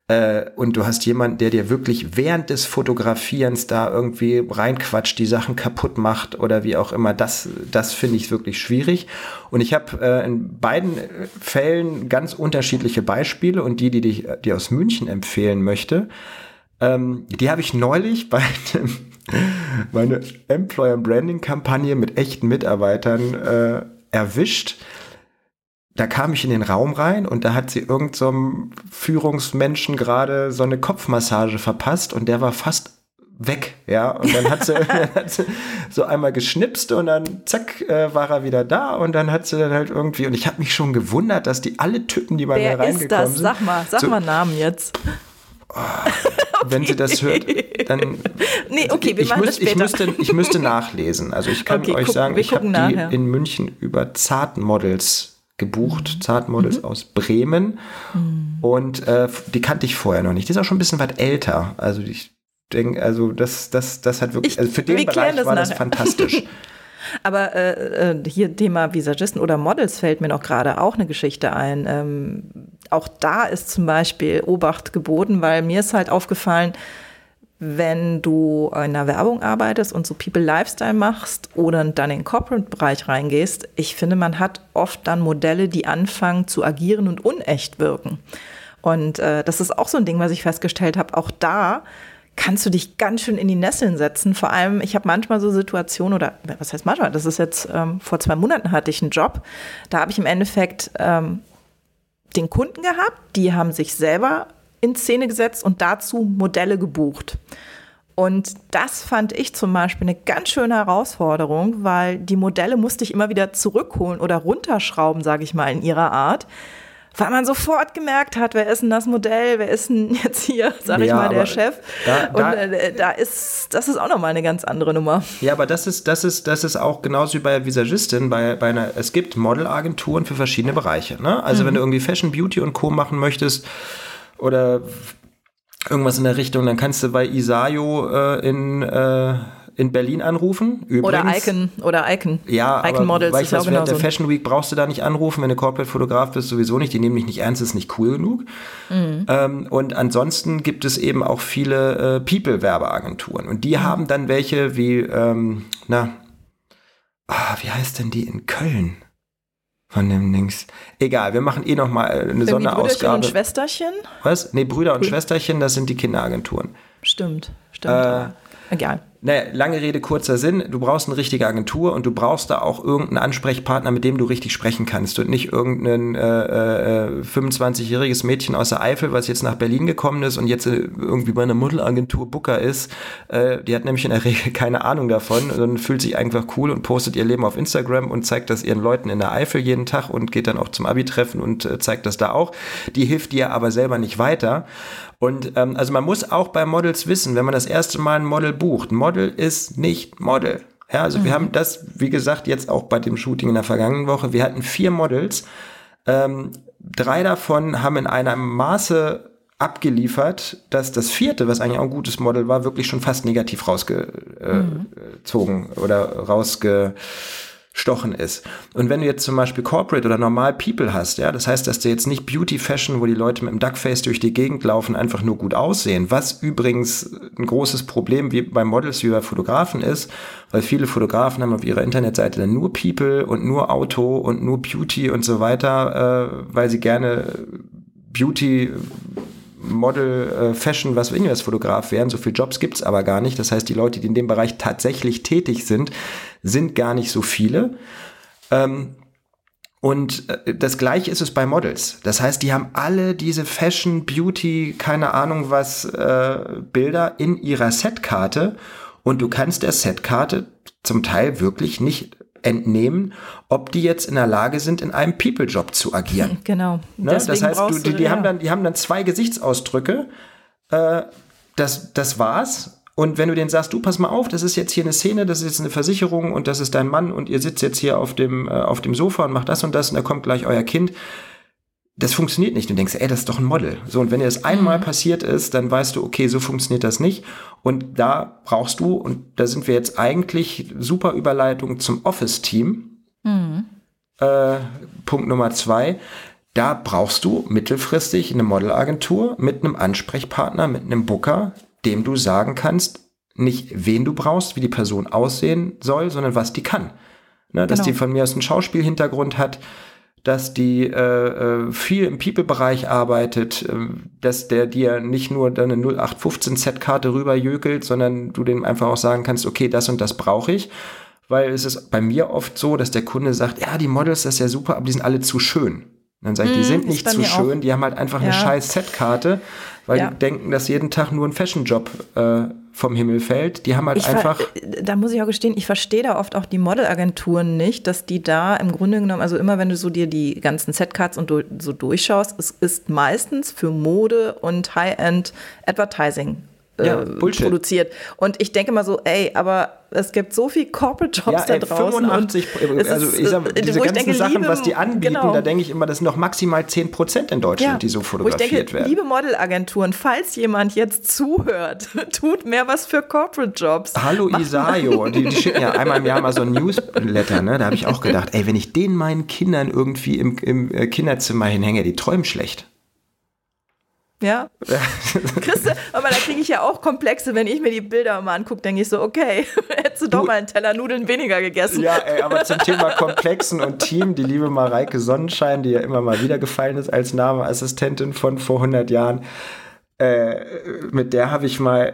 äh, und du hast jemanden, der dir wirklich während des Fotografierens da irgendwie reinquatscht, die Sachen kaputt macht oder wie auch immer, das, das finde ich wirklich schwierig. Und ich habe äh, in beiden Fällen ganz unterschiedliche Beispiele und die, die ich dir aus München empfehlen möchte, ähm, die habe ich neulich bei einem, meine Employer Branding Kampagne mit echten Mitarbeitern äh, erwischt da kam ich in den Raum rein und da hat sie irgendeinem so Führungsmenschen gerade so eine Kopfmassage verpasst und der war fast weg, ja. Und dann hat sie, dann hat sie so einmal geschnipst und dann zack äh, war er wieder da und dann hat sie dann halt irgendwie und ich habe mich schon gewundert, dass die alle Typen, die bei Wer mir reingekommen ist das? sind, sag mal, sag so, mal Namen jetzt. Oh, okay. Wenn sie das hört, dann. Nee, okay, wir ich, machen müß, das später. Ich müsste, ich müsste nachlesen. Also ich kann okay, euch guck, sagen, ich habe die in München über Zartmodels gebucht, mhm. Zartmodels mhm. aus Bremen. Mhm. Und äh, die kannte ich vorher noch nicht. Die ist auch schon ein bisschen weit älter. Also ich denke, also das, das, das hat wirklich, also für den Bereich war das fantastisch. Aber äh, äh, hier Thema Visagisten oder Models fällt mir noch gerade auch eine Geschichte ein. Ähm, auch da ist zum Beispiel Obacht geboten, weil mir ist halt aufgefallen, wenn du in einer Werbung arbeitest und so People Lifestyle machst oder dann in den Corporate-Bereich reingehst, ich finde, man hat oft dann Modelle, die anfangen zu agieren und unecht wirken. Und äh, das ist auch so ein Ding, was ich festgestellt habe. Auch da kannst du dich ganz schön in die Nesseln setzen. Vor allem, ich habe manchmal so Situationen, oder was heißt manchmal, das ist jetzt, ähm, vor zwei Monaten hatte ich einen Job, da habe ich im Endeffekt ähm, den Kunden gehabt, die haben sich selber in Szene gesetzt und dazu Modelle gebucht. Und das fand ich zum Beispiel eine ganz schöne Herausforderung, weil die Modelle musste ich immer wieder zurückholen oder runterschrauben, sage ich mal, in ihrer Art weil man sofort gemerkt hat, wer ist denn das Modell, wer ist denn jetzt hier, sag ich ja, mal, der Chef. Da, da, und äh, da ist, das ist auch nochmal eine ganz andere Nummer. Ja, aber das ist, das ist, das ist auch genauso wie bei der Visagistin, bei, bei einer, es gibt Modelagenturen für verschiedene Bereiche. Ne? Also mhm. wenn du irgendwie Fashion, Beauty und Co. machen möchtest oder irgendwas in der Richtung, dann kannst du bei Isayo äh, in äh, in Berlin anrufen. Übrigens, oder Icon, oder Icon. Ja, Icon Models aber, ist ja während der Fashion Week brauchst du da nicht anrufen, wenn du Corporate-Fotograf bist, sowieso nicht. Die nehmen dich nicht ernst, ist nicht cool genug. Mhm. Ähm, und ansonsten gibt es eben auch viele äh, People-Werbeagenturen. Und die mhm. haben dann welche wie, ähm, na, ah, wie heißt denn die in Köln? Von dem Dings. Egal, wir machen eh noch mal äh, eine Irgendwie Sonderausgabe. Brüderchen und Schwesterchen? Was? Nee, Brüder und Brü Schwesterchen, das sind die Kinderagenturen. Stimmt, stimmt. Äh, Egal naja, lange Rede, kurzer Sinn, du brauchst eine richtige Agentur und du brauchst da auch irgendeinen Ansprechpartner, mit dem du richtig sprechen kannst und nicht irgendein äh, äh, 25-jähriges Mädchen aus der Eifel, was jetzt nach Berlin gekommen ist und jetzt äh, irgendwie bei einer Modelagentur Booker ist. Äh, die hat nämlich in der Regel keine Ahnung davon und fühlt sich einfach cool und postet ihr Leben auf Instagram und zeigt das ihren Leuten in der Eifel jeden Tag und geht dann auch zum Abi-Treffen und äh, zeigt das da auch. Die hilft dir aber selber nicht weiter. Und ähm, also man muss auch bei Models wissen, wenn man das erste Mal ein Model bucht, Model ist nicht Model. Ja, also mhm. wir haben das, wie gesagt, jetzt auch bei dem Shooting in der vergangenen Woche, wir hatten vier Models. Ähm, drei davon haben in einem Maße abgeliefert, dass das vierte, was eigentlich auch ein gutes Model war, wirklich schon fast negativ rausgezogen mhm. oder rausge stochen ist. Und wenn du jetzt zum Beispiel Corporate oder normal People hast, ja, das heißt, dass du jetzt nicht Beauty Fashion, wo die Leute mit dem Duckface durch die Gegend laufen, einfach nur gut aussehen, was übrigens ein großes Problem wie bei Models wie bei Fotografen ist, weil viele Fotografen haben auf ihrer Internetseite dann nur People und nur Auto und nur Beauty und so weiter, äh, weil sie gerne Beauty Model, äh, Fashion, was als Fotograf wären. So viele Jobs gibt's aber gar nicht. Das heißt, die Leute, die in dem Bereich tatsächlich tätig sind, sind gar nicht so viele. Ähm, und äh, das gleiche ist es bei Models. Das heißt, die haben alle diese Fashion, Beauty, keine Ahnung was, äh, Bilder in ihrer Setkarte. Und du kannst der Setkarte zum Teil wirklich nicht entnehmen, ob die jetzt in der Lage sind, in einem People-Job zu agieren. Genau. Ne? Das heißt, du, die, die, ja. haben dann, die haben dann zwei Gesichtsausdrücke. Äh, das, das war's. Und wenn du denen sagst, du pass mal auf, das ist jetzt hier eine Szene, das ist jetzt eine Versicherung und das ist dein Mann und ihr sitzt jetzt hier auf dem, äh, auf dem Sofa und macht das und das und da kommt gleich euer Kind, das funktioniert nicht. Du denkst, ey, das ist doch ein Model. So, und wenn dir das einmal mhm. passiert ist, dann weißt du, okay, so funktioniert das nicht. Und da brauchst du, und da sind wir jetzt eigentlich super Überleitung zum Office-Team. Mhm. Äh, Punkt Nummer zwei. Da brauchst du mittelfristig eine Modelagentur mit einem Ansprechpartner, mit einem Booker, dem du sagen kannst, nicht wen du brauchst, wie die Person aussehen soll, sondern was die kann. Ne, dass genau. die von mir aus einen Schauspielhintergrund hat, dass die äh, äh, viel im People-Bereich arbeitet, äh, dass der dir nicht nur deine 0815-Set-Karte rüberjökelt, sondern du dem einfach auch sagen kannst, okay, das und das brauche ich. Weil es ist bei mir oft so, dass der Kunde sagt, ja, die Models, das ist ja super, aber die sind alle zu schön. dann sage ich, die mm, sind nicht zu schön, auch. die haben halt einfach ja. eine scheiß Setkarte, weil ja. die denken, dass jeden Tag nur ein Fashionjob äh, vom Himmel fällt. Die haben halt ich einfach. Da muss ich auch gestehen, ich verstehe da oft auch die Modelagenturen nicht, dass die da im Grunde genommen, also immer wenn du so dir die ganzen Setcards und so durchschaust, es ist meistens für Mode und High-End Advertising ja, äh, produziert. Und ich denke mal so, ey, aber es gibt so viel Corporate Jobs ja, ey, da draußen. 85, also ich sag, äh, diese ganzen denke, Sachen, liebe, was die anbieten, genau. da denke ich immer, das sind noch maximal 10 Prozent in Deutschland, ja, die so fotografiert wo ich denke, werden. Liebe Modelagenturen, falls jemand jetzt zuhört, tut mehr was für Corporate Jobs. Hallo Macht Isayo, die, die, schicken ja einmal im Jahr mal so ein Newsletter, ne? da habe ich auch gedacht, ey, wenn ich den meinen Kindern irgendwie im, im äh, Kinderzimmer hinhänge, die träumen schlecht. Ja. Christe, aber da kriege ich ja auch Komplexe, wenn ich mir die Bilder mal angucke, denke ich so, okay, hättest du, du doch mal einen Teller Nudeln weniger gegessen. Ja, ey, aber zum Thema Komplexen und Team, die liebe Mareike Sonnenschein, die ja immer mal wieder gefallen ist als Nameassistentin von vor 100 Jahren, äh, mit der habe ich mal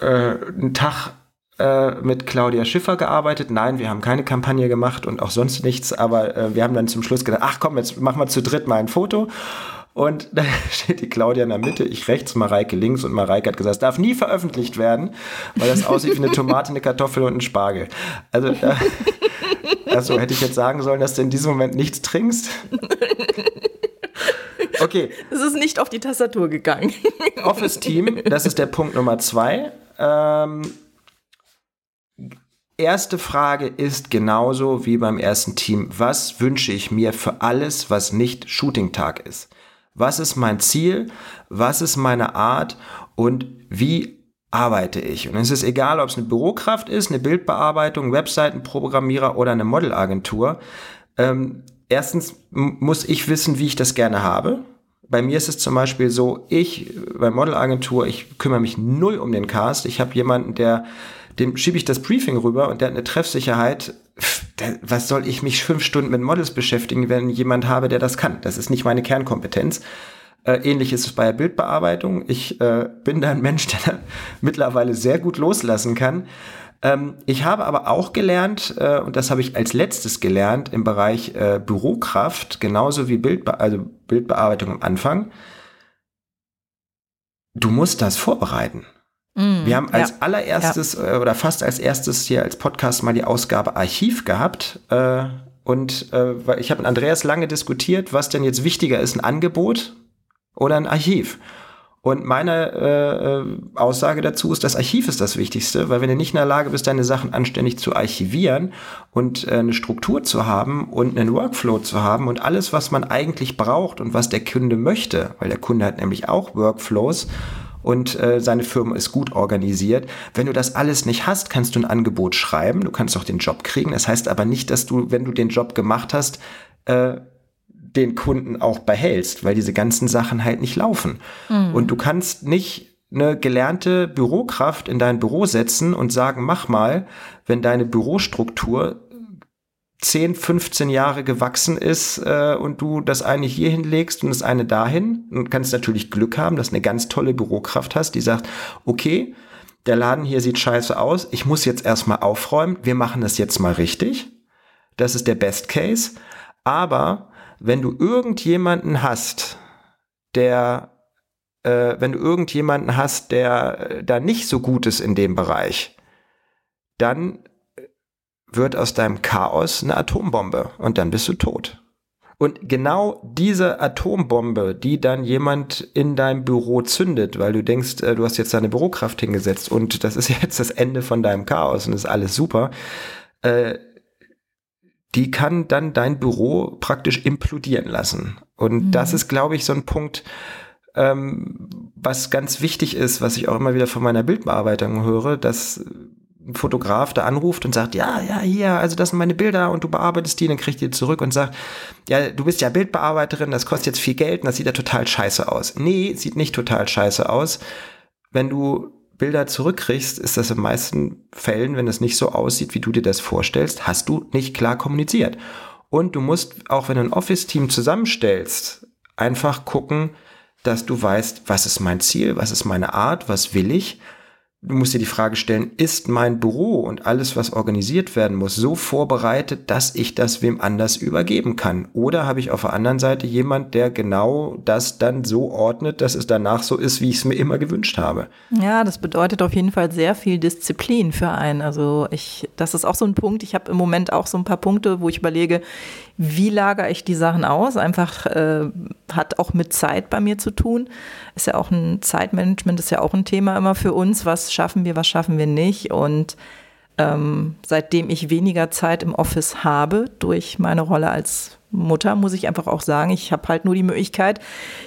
äh, einen Tag äh, mit Claudia Schiffer gearbeitet. Nein, wir haben keine Kampagne gemacht und auch sonst nichts, aber äh, wir haben dann zum Schluss gedacht, ach komm, jetzt machen wir zu dritt mal ein Foto. Und da steht die Claudia in der Mitte, ich rechts, Mareike links und Mareike hat gesagt, es darf nie veröffentlicht werden, weil das aussieht wie eine Tomate, eine Kartoffel und ein Spargel. Also, da, also hätte ich jetzt sagen sollen, dass du in diesem Moment nichts trinkst. Okay. Es ist nicht auf die Tastatur gegangen. Office Team, das ist der Punkt Nummer zwei. Ähm, erste Frage ist genauso wie beim ersten Team. Was wünsche ich mir für alles, was nicht Shooting-Tag ist? Was ist mein Ziel? Was ist meine Art? Und wie arbeite ich? Und es ist egal, ob es eine Bürokraft ist, eine Bildbearbeitung, Webseitenprogrammierer oder eine Modelagentur. Ähm, erstens muss ich wissen, wie ich das gerne habe. Bei mir ist es zum Beispiel so, ich bei Modelagentur, ich kümmere mich null um den Cast. Ich habe jemanden, der dem schiebe ich das Briefing rüber und der hat eine Treffsicherheit. Was soll ich mich fünf Stunden mit Models beschäftigen, wenn jemand habe, der das kann? Das ist nicht meine Kernkompetenz. Äh, ähnlich ist es bei der Bildbearbeitung. Ich äh, bin da ein Mensch, der mittlerweile sehr gut loslassen kann. Ähm, ich habe aber auch gelernt, äh, und das habe ich als letztes gelernt im Bereich äh, Bürokraft, genauso wie Bildbe also Bildbearbeitung am Anfang. Du musst das vorbereiten. Mm, wir haben als ja, allererstes ja. Äh, oder fast als erstes hier als Podcast mal die Ausgabe Archiv gehabt. Äh, und äh, ich habe mit Andreas lange diskutiert, was denn jetzt wichtiger ist, ein Angebot oder ein Archiv. Und meine äh, äh, Aussage dazu ist, das Archiv ist das Wichtigste, weil wenn du nicht in der Lage bist, deine Sachen anständig zu archivieren und äh, eine Struktur zu haben und einen Workflow zu haben und alles, was man eigentlich braucht und was der Kunde möchte, weil der Kunde hat nämlich auch Workflows und äh, seine Firma ist gut organisiert. Wenn du das alles nicht hast, kannst du ein Angebot schreiben, du kannst auch den Job kriegen. Das heißt aber nicht, dass du, wenn du den Job gemacht hast, äh, den Kunden auch behältst, weil diese ganzen Sachen halt nicht laufen. Mhm. Und du kannst nicht eine gelernte Bürokraft in dein Büro setzen und sagen, mach mal, wenn deine Bürostruktur 10, 15 Jahre gewachsen ist äh, und du das eine hier hinlegst und das eine dahin und kannst natürlich Glück haben, dass eine ganz tolle Bürokraft hast, die sagt, okay, der Laden hier sieht scheiße aus, ich muss jetzt erstmal aufräumen, wir machen das jetzt mal richtig. Das ist der Best Case. Aber wenn du irgendjemanden hast, der, äh, wenn du irgendjemanden hast, der äh, da nicht so gut ist in dem Bereich, dann wird aus deinem Chaos eine Atombombe und dann bist du tot. Und genau diese Atombombe, die dann jemand in deinem Büro zündet, weil du denkst, äh, du hast jetzt deine Bürokraft hingesetzt und das ist jetzt das Ende von deinem Chaos und ist alles super, äh, die kann dann dein Büro praktisch implodieren lassen. Und mhm. das ist, glaube ich, so ein Punkt, ähm, was ganz wichtig ist, was ich auch immer wieder von meiner Bildbearbeitung höre, dass Fotograf da anruft und sagt, ja, ja, hier, also das sind meine Bilder und du bearbeitest die, dann kriegt die zurück und sagt, ja, du bist ja Bildbearbeiterin, das kostet jetzt viel Geld und das sieht ja total scheiße aus. Nee, sieht nicht total scheiße aus. Wenn du Bilder zurückkriegst, ist das in meisten Fällen, wenn es nicht so aussieht, wie du dir das vorstellst, hast du nicht klar kommuniziert. Und du musst, auch wenn du ein Office-Team zusammenstellst, einfach gucken, dass du weißt, was ist mein Ziel, was ist meine Art, was will ich du musst dir die Frage stellen, ist mein Büro und alles, was organisiert werden muss, so vorbereitet, dass ich das wem anders übergeben kann? Oder habe ich auf der anderen Seite jemand, der genau das dann so ordnet, dass es danach so ist, wie ich es mir immer gewünscht habe? Ja, das bedeutet auf jeden Fall sehr viel Disziplin für einen. Also ich, das ist auch so ein Punkt. Ich habe im Moment auch so ein paar Punkte, wo ich überlege, wie lagere ich die Sachen aus? Einfach äh, hat auch mit Zeit bei mir zu tun. Ist ja auch ein Zeitmanagement, ist ja auch ein Thema immer für uns. Was schaffen wir, was schaffen wir nicht? Und ähm, seitdem ich weniger Zeit im Office habe durch meine Rolle als Mutter, muss ich einfach auch sagen, ich habe halt nur die Möglichkeit,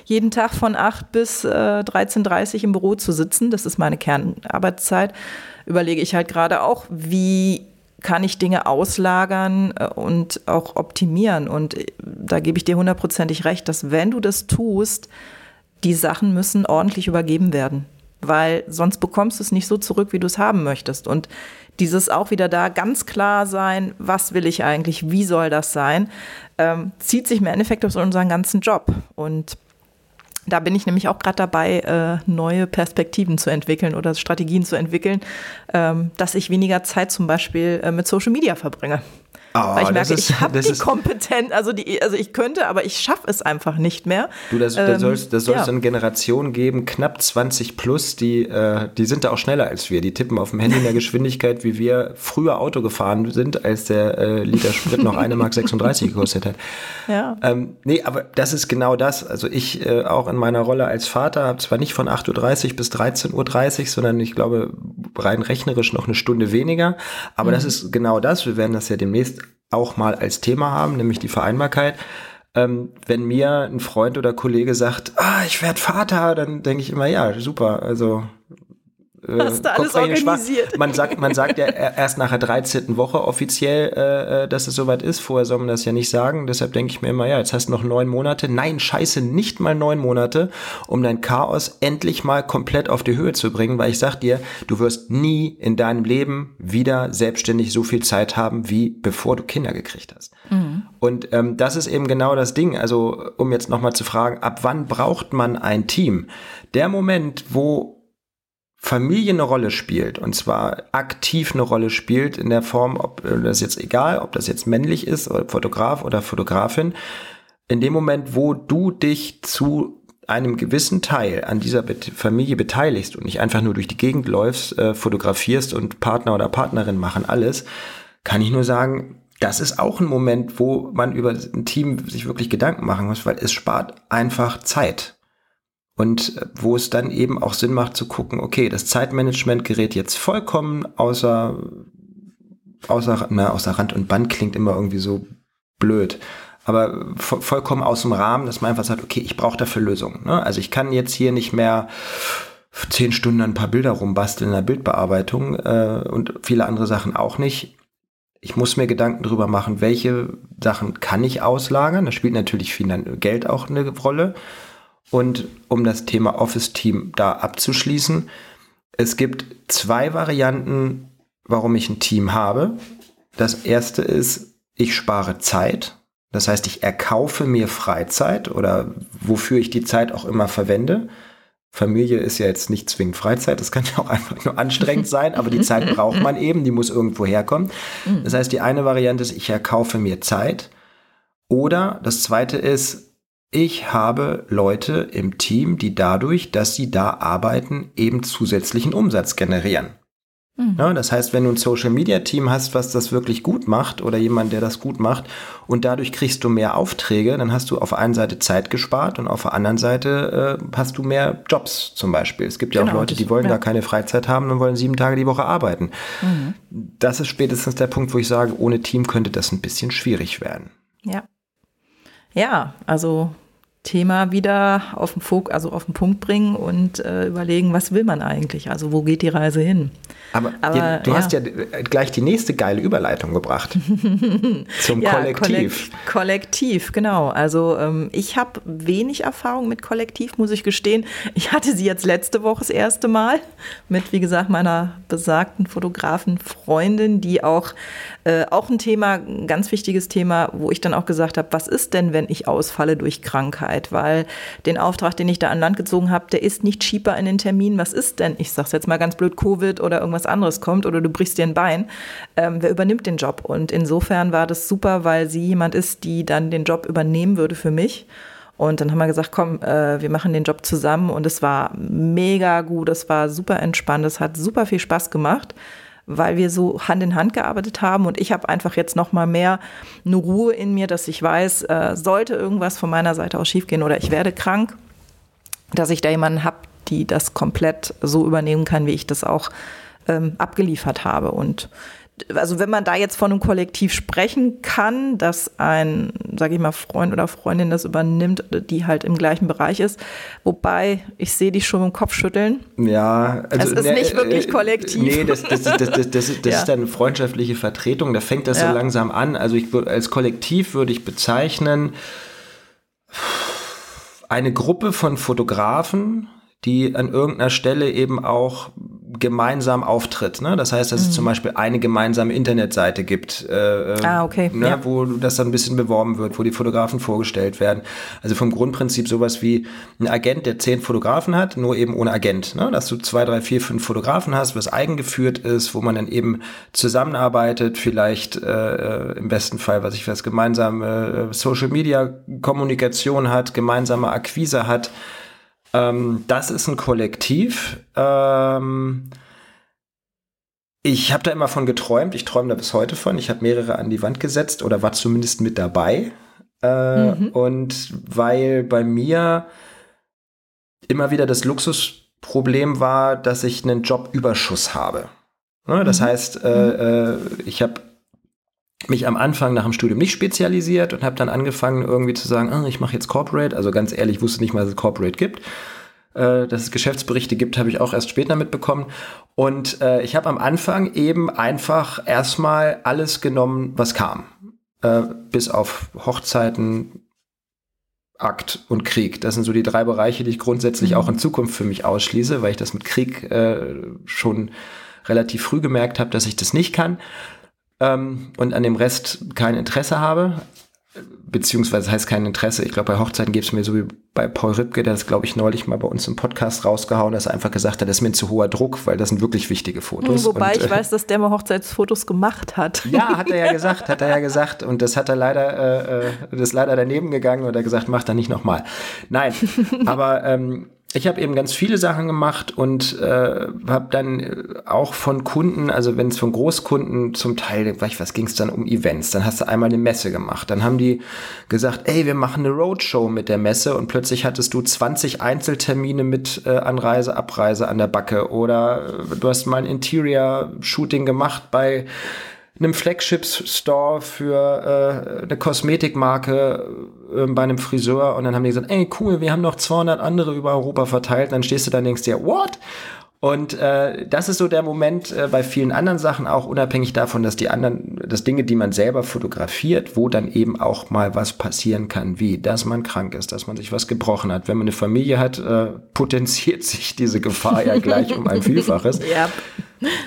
jeden Tag von 8 bis äh, 13.30 Uhr im Büro zu sitzen. Das ist meine Kernarbeitszeit. Überlege ich halt gerade auch, wie kann ich Dinge auslagern äh, und auch optimieren. Und äh, da gebe ich dir hundertprozentig recht, dass wenn du das tust, die Sachen müssen ordentlich übergeben werden, weil sonst bekommst du es nicht so zurück, wie du es haben möchtest. Und dieses auch wieder da ganz klar sein, was will ich eigentlich, wie soll das sein, ähm, zieht sich im Endeffekt auf unseren ganzen Job. Und da bin ich nämlich auch gerade dabei, äh, neue Perspektiven zu entwickeln oder Strategien zu entwickeln, ähm, dass ich weniger Zeit zum Beispiel äh, mit Social Media verbringe. Oh, Weil ich merke, ist, ich habe die Kompetenz, also, die, also ich könnte, aber ich schaffe es einfach nicht mehr. Du, das, ähm, das soll es ja. eine Generation geben, knapp 20 plus, die, äh, die sind da auch schneller als wir. Die tippen auf dem Handy in der Geschwindigkeit, wie wir früher Auto gefahren sind, als der äh, Liter Sprit noch eine Mark 36 gekostet hat. Ja. Ähm, nee, aber das ist genau das. Also ich äh, auch in meiner Rolle als Vater habe zwar nicht von 8.30 Uhr bis 13.30 Uhr, sondern ich glaube rein rechnerisch noch eine Stunde weniger. Aber mhm. das ist genau das. Wir werden das ja demnächst auch mal als Thema haben, nämlich die Vereinbarkeit. Ähm, wenn mir ein Freund oder Kollege sagt, ah, ich werde Vater, dann denke ich immer, ja, super. Also Hast du alles organisiert? Man sagt, man sagt ja erst nach der 13. Woche offiziell, äh, äh, dass es soweit ist. Vorher soll man das ja nicht sagen. Deshalb denke ich mir immer, ja, jetzt hast du noch neun Monate. Nein, scheiße, nicht mal neun Monate, um dein Chaos endlich mal komplett auf die Höhe zu bringen, weil ich sag dir, du wirst nie in deinem Leben wieder selbstständig so viel Zeit haben, wie bevor du Kinder gekriegt hast. Mhm. Und ähm, das ist eben genau das Ding. Also, um jetzt nochmal zu fragen, ab wann braucht man ein Team? Der Moment, wo Familie eine Rolle spielt, und zwar aktiv eine Rolle spielt in der Form, ob äh, das jetzt egal, ob das jetzt männlich ist, oder Fotograf oder Fotografin, in dem Moment, wo du dich zu einem gewissen Teil an dieser Familie beteiligst und nicht einfach nur durch die Gegend läufst, äh, fotografierst und Partner oder Partnerin machen alles, kann ich nur sagen, das ist auch ein Moment, wo man über ein Team sich wirklich Gedanken machen muss, weil es spart einfach Zeit. Und äh, wo es dann eben auch Sinn macht zu gucken, okay, das Zeitmanagement gerät jetzt vollkommen außer, außer, na, außer Rand und Band klingt immer irgendwie so blöd. Aber vo vollkommen aus dem Rahmen, dass man einfach sagt, okay, ich brauche dafür Lösungen. Ne? Also ich kann jetzt hier nicht mehr zehn Stunden ein paar Bilder rumbasteln in der Bildbearbeitung äh, und viele andere Sachen auch nicht. Ich muss mir Gedanken darüber machen, welche Sachen kann ich auslagern. Da spielt natürlich viel Geld auch eine Rolle. Und um das Thema Office-Team da abzuschließen, es gibt zwei Varianten, warum ich ein Team habe. Das erste ist, ich spare Zeit. Das heißt, ich erkaufe mir Freizeit oder wofür ich die Zeit auch immer verwende. Familie ist ja jetzt nicht zwingend Freizeit, das kann ja auch einfach nur anstrengend sein, aber die Zeit braucht man eben, die muss irgendwo herkommen. Das heißt, die eine Variante ist, ich erkaufe mir Zeit. Oder das zweite ist, ich habe Leute im Team, die dadurch, dass sie da arbeiten, eben zusätzlichen Umsatz generieren. Mhm. Ja, das heißt, wenn du ein Social Media Team hast, was das wirklich gut macht oder jemand, der das gut macht und dadurch kriegst du mehr Aufträge, dann hast du auf der einen Seite Zeit gespart und auf der anderen Seite äh, hast du mehr Jobs zum Beispiel. Es gibt ja genau, auch Leute, die wollen ja. gar keine Freizeit haben und wollen sieben Tage die Woche arbeiten. Mhm. Das ist spätestens der Punkt, wo ich sage, ohne Team könnte das ein bisschen schwierig werden. Ja. Ja, also Thema wieder auf den, Fok also auf den Punkt bringen und äh, überlegen, was will man eigentlich? Also wo geht die Reise hin? Aber, Aber du ja. hast ja gleich die nächste geile Überleitung gebracht. Zum ja, Kollektiv. Kollektiv, genau. Also ähm, ich habe wenig Erfahrung mit Kollektiv, muss ich gestehen. Ich hatte sie jetzt letzte Woche das erste Mal mit, wie gesagt, meiner besagten Fotografen Freundin, die auch, äh, auch ein Thema, ein ganz wichtiges Thema, wo ich dann auch gesagt habe, was ist denn, wenn ich ausfalle durch Krankheit? Weil den Auftrag, den ich da an Land gezogen habe, der ist nicht cheaper in den Termin. Was ist denn, ich sage es jetzt mal ganz blöd, Covid oder irgendwas anderes kommt oder du brichst dir ein Bein? Ähm, wer übernimmt den Job? Und insofern war das super, weil sie jemand ist, die dann den Job übernehmen würde für mich. Und dann haben wir gesagt, komm, äh, wir machen den Job zusammen. Und es war mega gut, es war super entspannt, es hat super viel Spaß gemacht, weil wir so Hand in Hand gearbeitet haben. Und ich habe einfach jetzt noch mal mehr eine Ruhe in mir, dass ich weiß, äh, sollte irgendwas von meiner Seite aus schiefgehen oder ich werde krank, dass ich da jemanden habe, die das komplett so übernehmen kann, wie ich das auch ähm, abgeliefert habe. Und also wenn man da jetzt von einem Kollektiv sprechen kann, dass ein, sage ich mal, Freund oder Freundin das übernimmt, die halt im gleichen Bereich ist, wobei ich sehe dich schon im Kopf schütteln. Ja, also es ist ne, nicht wirklich äh, kollektiv. Nee, das, das, das, das, das, das ja. ist eine freundschaftliche Vertretung. Da fängt das ja. so langsam an. Also ich als Kollektiv würde ich bezeichnen eine Gruppe von Fotografen, die an irgendeiner Stelle eben auch gemeinsam auftritt. Ne? Das heißt, dass mhm. es zum Beispiel eine gemeinsame Internetseite gibt, äh, ähm, ah, okay. ne? ja. wo das dann ein bisschen beworben wird, wo die Fotografen vorgestellt werden. Also vom Grundprinzip sowas wie ein Agent, der zehn Fotografen hat, nur eben ohne Agent. Ne? Dass du zwei, drei, vier, fünf Fotografen hast, was eigengeführt ist, wo man dann eben zusammenarbeitet, vielleicht äh, im besten Fall, was ich weiß, gemeinsame äh, Social Media Kommunikation hat, gemeinsame Akquise hat. Ähm, das ist ein Kollektiv. Ähm, ich habe da immer von geträumt. Ich träume da bis heute von. Ich habe mehrere an die Wand gesetzt oder war zumindest mit dabei. Äh, mhm. Und weil bei mir immer wieder das Luxusproblem war, dass ich einen Jobüberschuss habe. Ne? Das mhm. heißt, äh, mhm. äh, ich habe mich am Anfang nach dem Studium nicht spezialisiert und habe dann angefangen irgendwie zu sagen, oh, ich mache jetzt Corporate. Also ganz ehrlich, wusste nicht mal, dass es Corporate gibt. Äh, dass es Geschäftsberichte gibt, habe ich auch erst später mitbekommen. Und äh, ich habe am Anfang eben einfach erstmal alles genommen, was kam. Äh, bis auf Hochzeiten, Akt und Krieg. Das sind so die drei Bereiche, die ich grundsätzlich mhm. auch in Zukunft für mich ausschließe, weil ich das mit Krieg äh, schon relativ früh gemerkt habe, dass ich das nicht kann ähm, und an dem Rest kein Interesse habe. Beziehungsweise heißt kein Interesse. Ich glaube, bei Hochzeiten gibt es mir so wie bei Paul Ripke, der das, glaube ich, neulich mal bei uns im Podcast rausgehauen, dass er einfach gesagt hat, das ist mir ein zu hoher Druck, weil das sind wirklich wichtige Fotos. Wobei und, ich äh, weiß, dass der mal Hochzeitsfotos gemacht hat. Ja, hat er ja gesagt, hat er ja gesagt. Und das hat er leider, äh, äh das ist leider daneben gegangen und er gesagt, mach da nicht nochmal. Nein, aber ähm, ich habe eben ganz viele Sachen gemacht und äh, habe dann äh, auch von Kunden, also wenn es von Großkunden zum Teil, was ging es dann um Events, dann hast du einmal eine Messe gemacht. Dann haben die gesagt, ey, wir machen eine Roadshow mit der Messe und plötzlich hattest du 20 Einzeltermine mit äh, Anreise, Abreise an der Backe oder äh, du hast mal ein Interior-Shooting gemacht bei einem Flagship-Store für äh, eine Kosmetikmarke äh, bei einem Friseur und dann haben die gesagt, ey cool, wir haben noch 200 andere über Europa verteilt. Und dann stehst du da und denkst dir, what? Und äh, das ist so der Moment äh, bei vielen anderen Sachen, auch unabhängig davon, dass die anderen, dass Dinge, die man selber fotografiert, wo dann eben auch mal was passieren kann, wie, dass man krank ist, dass man sich was gebrochen hat. Wenn man eine Familie hat, äh, potenziert sich diese Gefahr ja gleich um ein Vielfaches. Ja.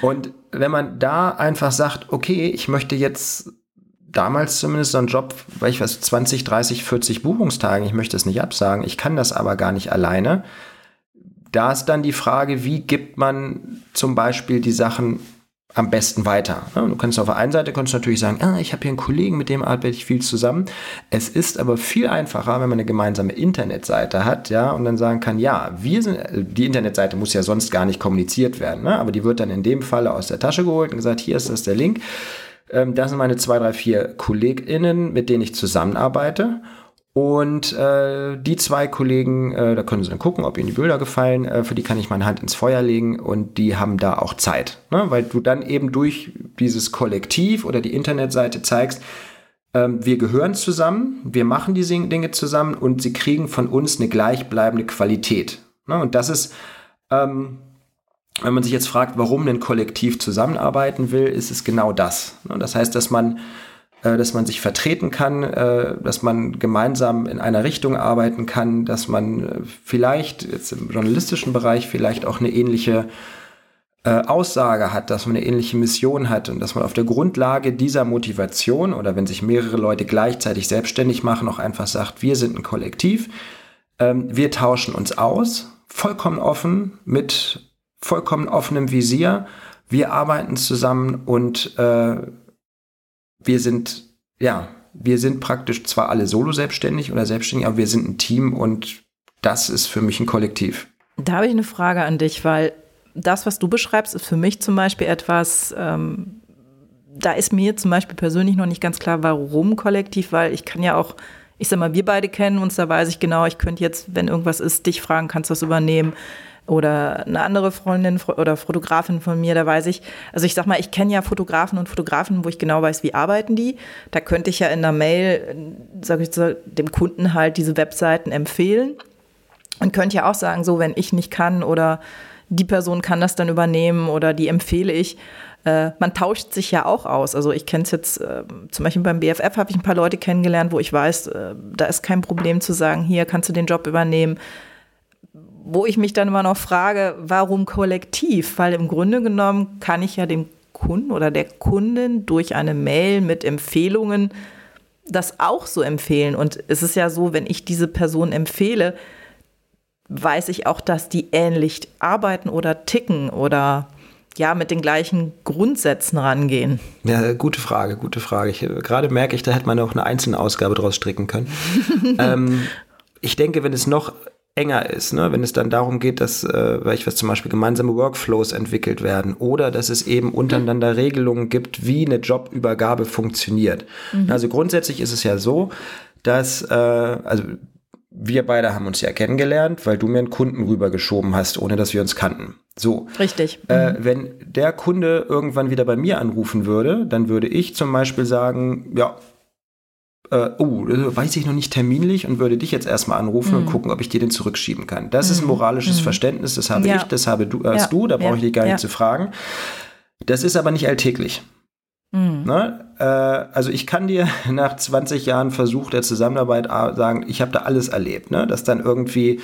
Und wenn man da einfach sagt, okay, ich möchte jetzt damals zumindest so einen Job, weil ich was 20, 30, 40 Buchungstagen, ich möchte es nicht absagen, ich kann das aber gar nicht alleine. Da ist dann die Frage, wie gibt man zum Beispiel die Sachen am besten weiter. Du kannst auf der einen Seite kannst natürlich sagen, ah, ich habe hier einen Kollegen, mit dem arbeite ich viel zusammen. Es ist aber viel einfacher, wenn man eine gemeinsame Internetseite hat, ja, und dann sagen kann, ja, wir sind, die Internetseite muss ja sonst gar nicht kommuniziert werden, ne? aber die wird dann in dem Falle aus der Tasche geholt und gesagt, hier ist das der Link. Ähm, das sind meine zwei, drei, vier KollegInnen, mit denen ich zusammenarbeite. Und äh, die zwei Kollegen, äh, da können Sie dann gucken, ob Ihnen die Bilder gefallen, äh, für die kann ich meine Hand ins Feuer legen und die haben da auch Zeit. Ne? Weil du dann eben durch dieses Kollektiv oder die Internetseite zeigst, ähm, wir gehören zusammen, wir machen diese Dinge zusammen und sie kriegen von uns eine gleichbleibende Qualität. Ne? Und das ist ähm, Wenn man sich jetzt fragt, warum ein Kollektiv zusammenarbeiten will, ist es genau das. Das heißt, dass man dass man sich vertreten kann, äh, dass man gemeinsam in einer Richtung arbeiten kann, dass man äh, vielleicht jetzt im journalistischen Bereich vielleicht auch eine ähnliche Aussage hat, dass man eine ähnliche Mission hat und dass man auf der Grundlage dieser Motivation oder wenn sich mehrere Leute gleichzeitig selbstständig machen, auch einfach sagt, wir sind ein Kollektiv, ähm, wir tauschen uns aus, vollkommen offen, mit vollkommen offenem Visier, wir arbeiten zusammen und wir sind, ja, wir sind praktisch zwar alle solo selbstständig oder selbstständig, aber wir sind ein Team und das ist für mich ein Kollektiv. Da habe ich eine Frage an dich, weil das, was du beschreibst, ist für mich zum Beispiel etwas, ähm, da ist mir zum Beispiel persönlich noch nicht ganz klar, warum Kollektiv, weil ich kann ja auch, ich sag mal, wir beide kennen uns, da weiß ich genau, ich könnte jetzt, wenn irgendwas ist, dich fragen, kannst du das übernehmen oder eine andere Freundin oder Fotografin von mir, da weiß ich, also ich sag mal, ich kenne ja Fotografen und Fotografen, wo ich genau weiß, wie arbeiten die. Da könnte ich ja in der Mail, sage ich zu dem Kunden halt diese Webseiten empfehlen und könnte ja auch sagen, so, wenn ich nicht kann oder die Person kann das dann übernehmen oder die empfehle ich. Äh, man tauscht sich ja auch aus. Also ich kenne es jetzt, äh, zum Beispiel beim BFF habe ich ein paar Leute kennengelernt, wo ich weiß, äh, da ist kein Problem zu sagen, hier kannst du den Job übernehmen wo ich mich dann immer noch frage, warum kollektiv? Weil im Grunde genommen kann ich ja dem Kunden oder der Kundin durch eine Mail mit Empfehlungen das auch so empfehlen. Und es ist ja so, wenn ich diese Person empfehle, weiß ich auch, dass die ähnlich arbeiten oder ticken oder ja, mit den gleichen Grundsätzen rangehen? Ja, gute Frage, gute Frage. Ich, gerade merke ich, da hätte man auch eine einzelne Ausgabe draus stricken können. ähm, ich denke, wenn es noch enger ist, ne? wenn es dann darum geht, dass, äh, weil ich was zum Beispiel gemeinsame Workflows entwickelt werden oder dass es eben untereinander Regelungen gibt, wie eine Jobübergabe funktioniert. Mhm. Also grundsätzlich ist es ja so, dass, äh, also wir beide haben uns ja kennengelernt, weil du mir einen Kunden rübergeschoben hast, ohne dass wir uns kannten. So. Richtig. Äh, mhm. Äh, wenn der Kunde irgendwann wieder bei mir anrufen würde, dann würde ich zum Beispiel sagen, ja, äh, oh, weiß ich noch nicht terminlich und würde dich jetzt erstmal anrufen mhm. und gucken, ob ich dir den zurückschieben kann. Das mhm. ist ein moralisches mhm. Verständnis, das habe ja. ich, das habe du, hast ja. du, da brauche ich dich gar nicht zu fragen. Das ist aber nicht alltäglich. Mhm. Ne? Äh, also ich kann dir nach 20 Jahren Versuch der Zusammenarbeit sagen, ich habe da alles erlebt, ne? dass dann irgendwie,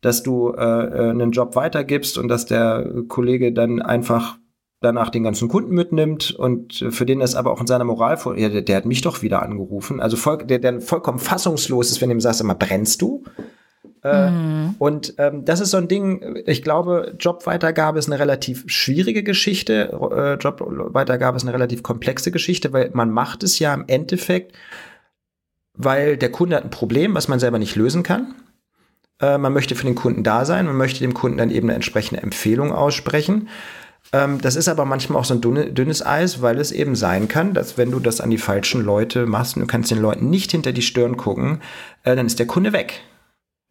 dass du äh, äh, einen Job weitergibst und dass der Kollege dann einfach danach den ganzen Kunden mitnimmt und für den das aber auch in seiner Moral vor, ja, der, der hat mich doch wieder angerufen. Also voll, der, der vollkommen fassungslos ist, wenn du ihm sagst, immer brennst du? Äh, mhm. Und ähm, das ist so ein Ding, ich glaube, Jobweitergabe ist eine relativ schwierige Geschichte. Äh, Jobweitergabe ist eine relativ komplexe Geschichte, weil man macht es ja im Endeffekt, weil der Kunde hat ein Problem, was man selber nicht lösen kann. Äh, man möchte für den Kunden da sein, man möchte dem Kunden dann eben eine entsprechende Empfehlung aussprechen. Ähm, das ist aber manchmal auch so ein dünne, dünnes Eis, weil es eben sein kann, dass wenn du das an die falschen Leute machst und du kannst den Leuten nicht hinter die Stirn gucken, äh, dann ist der Kunde weg.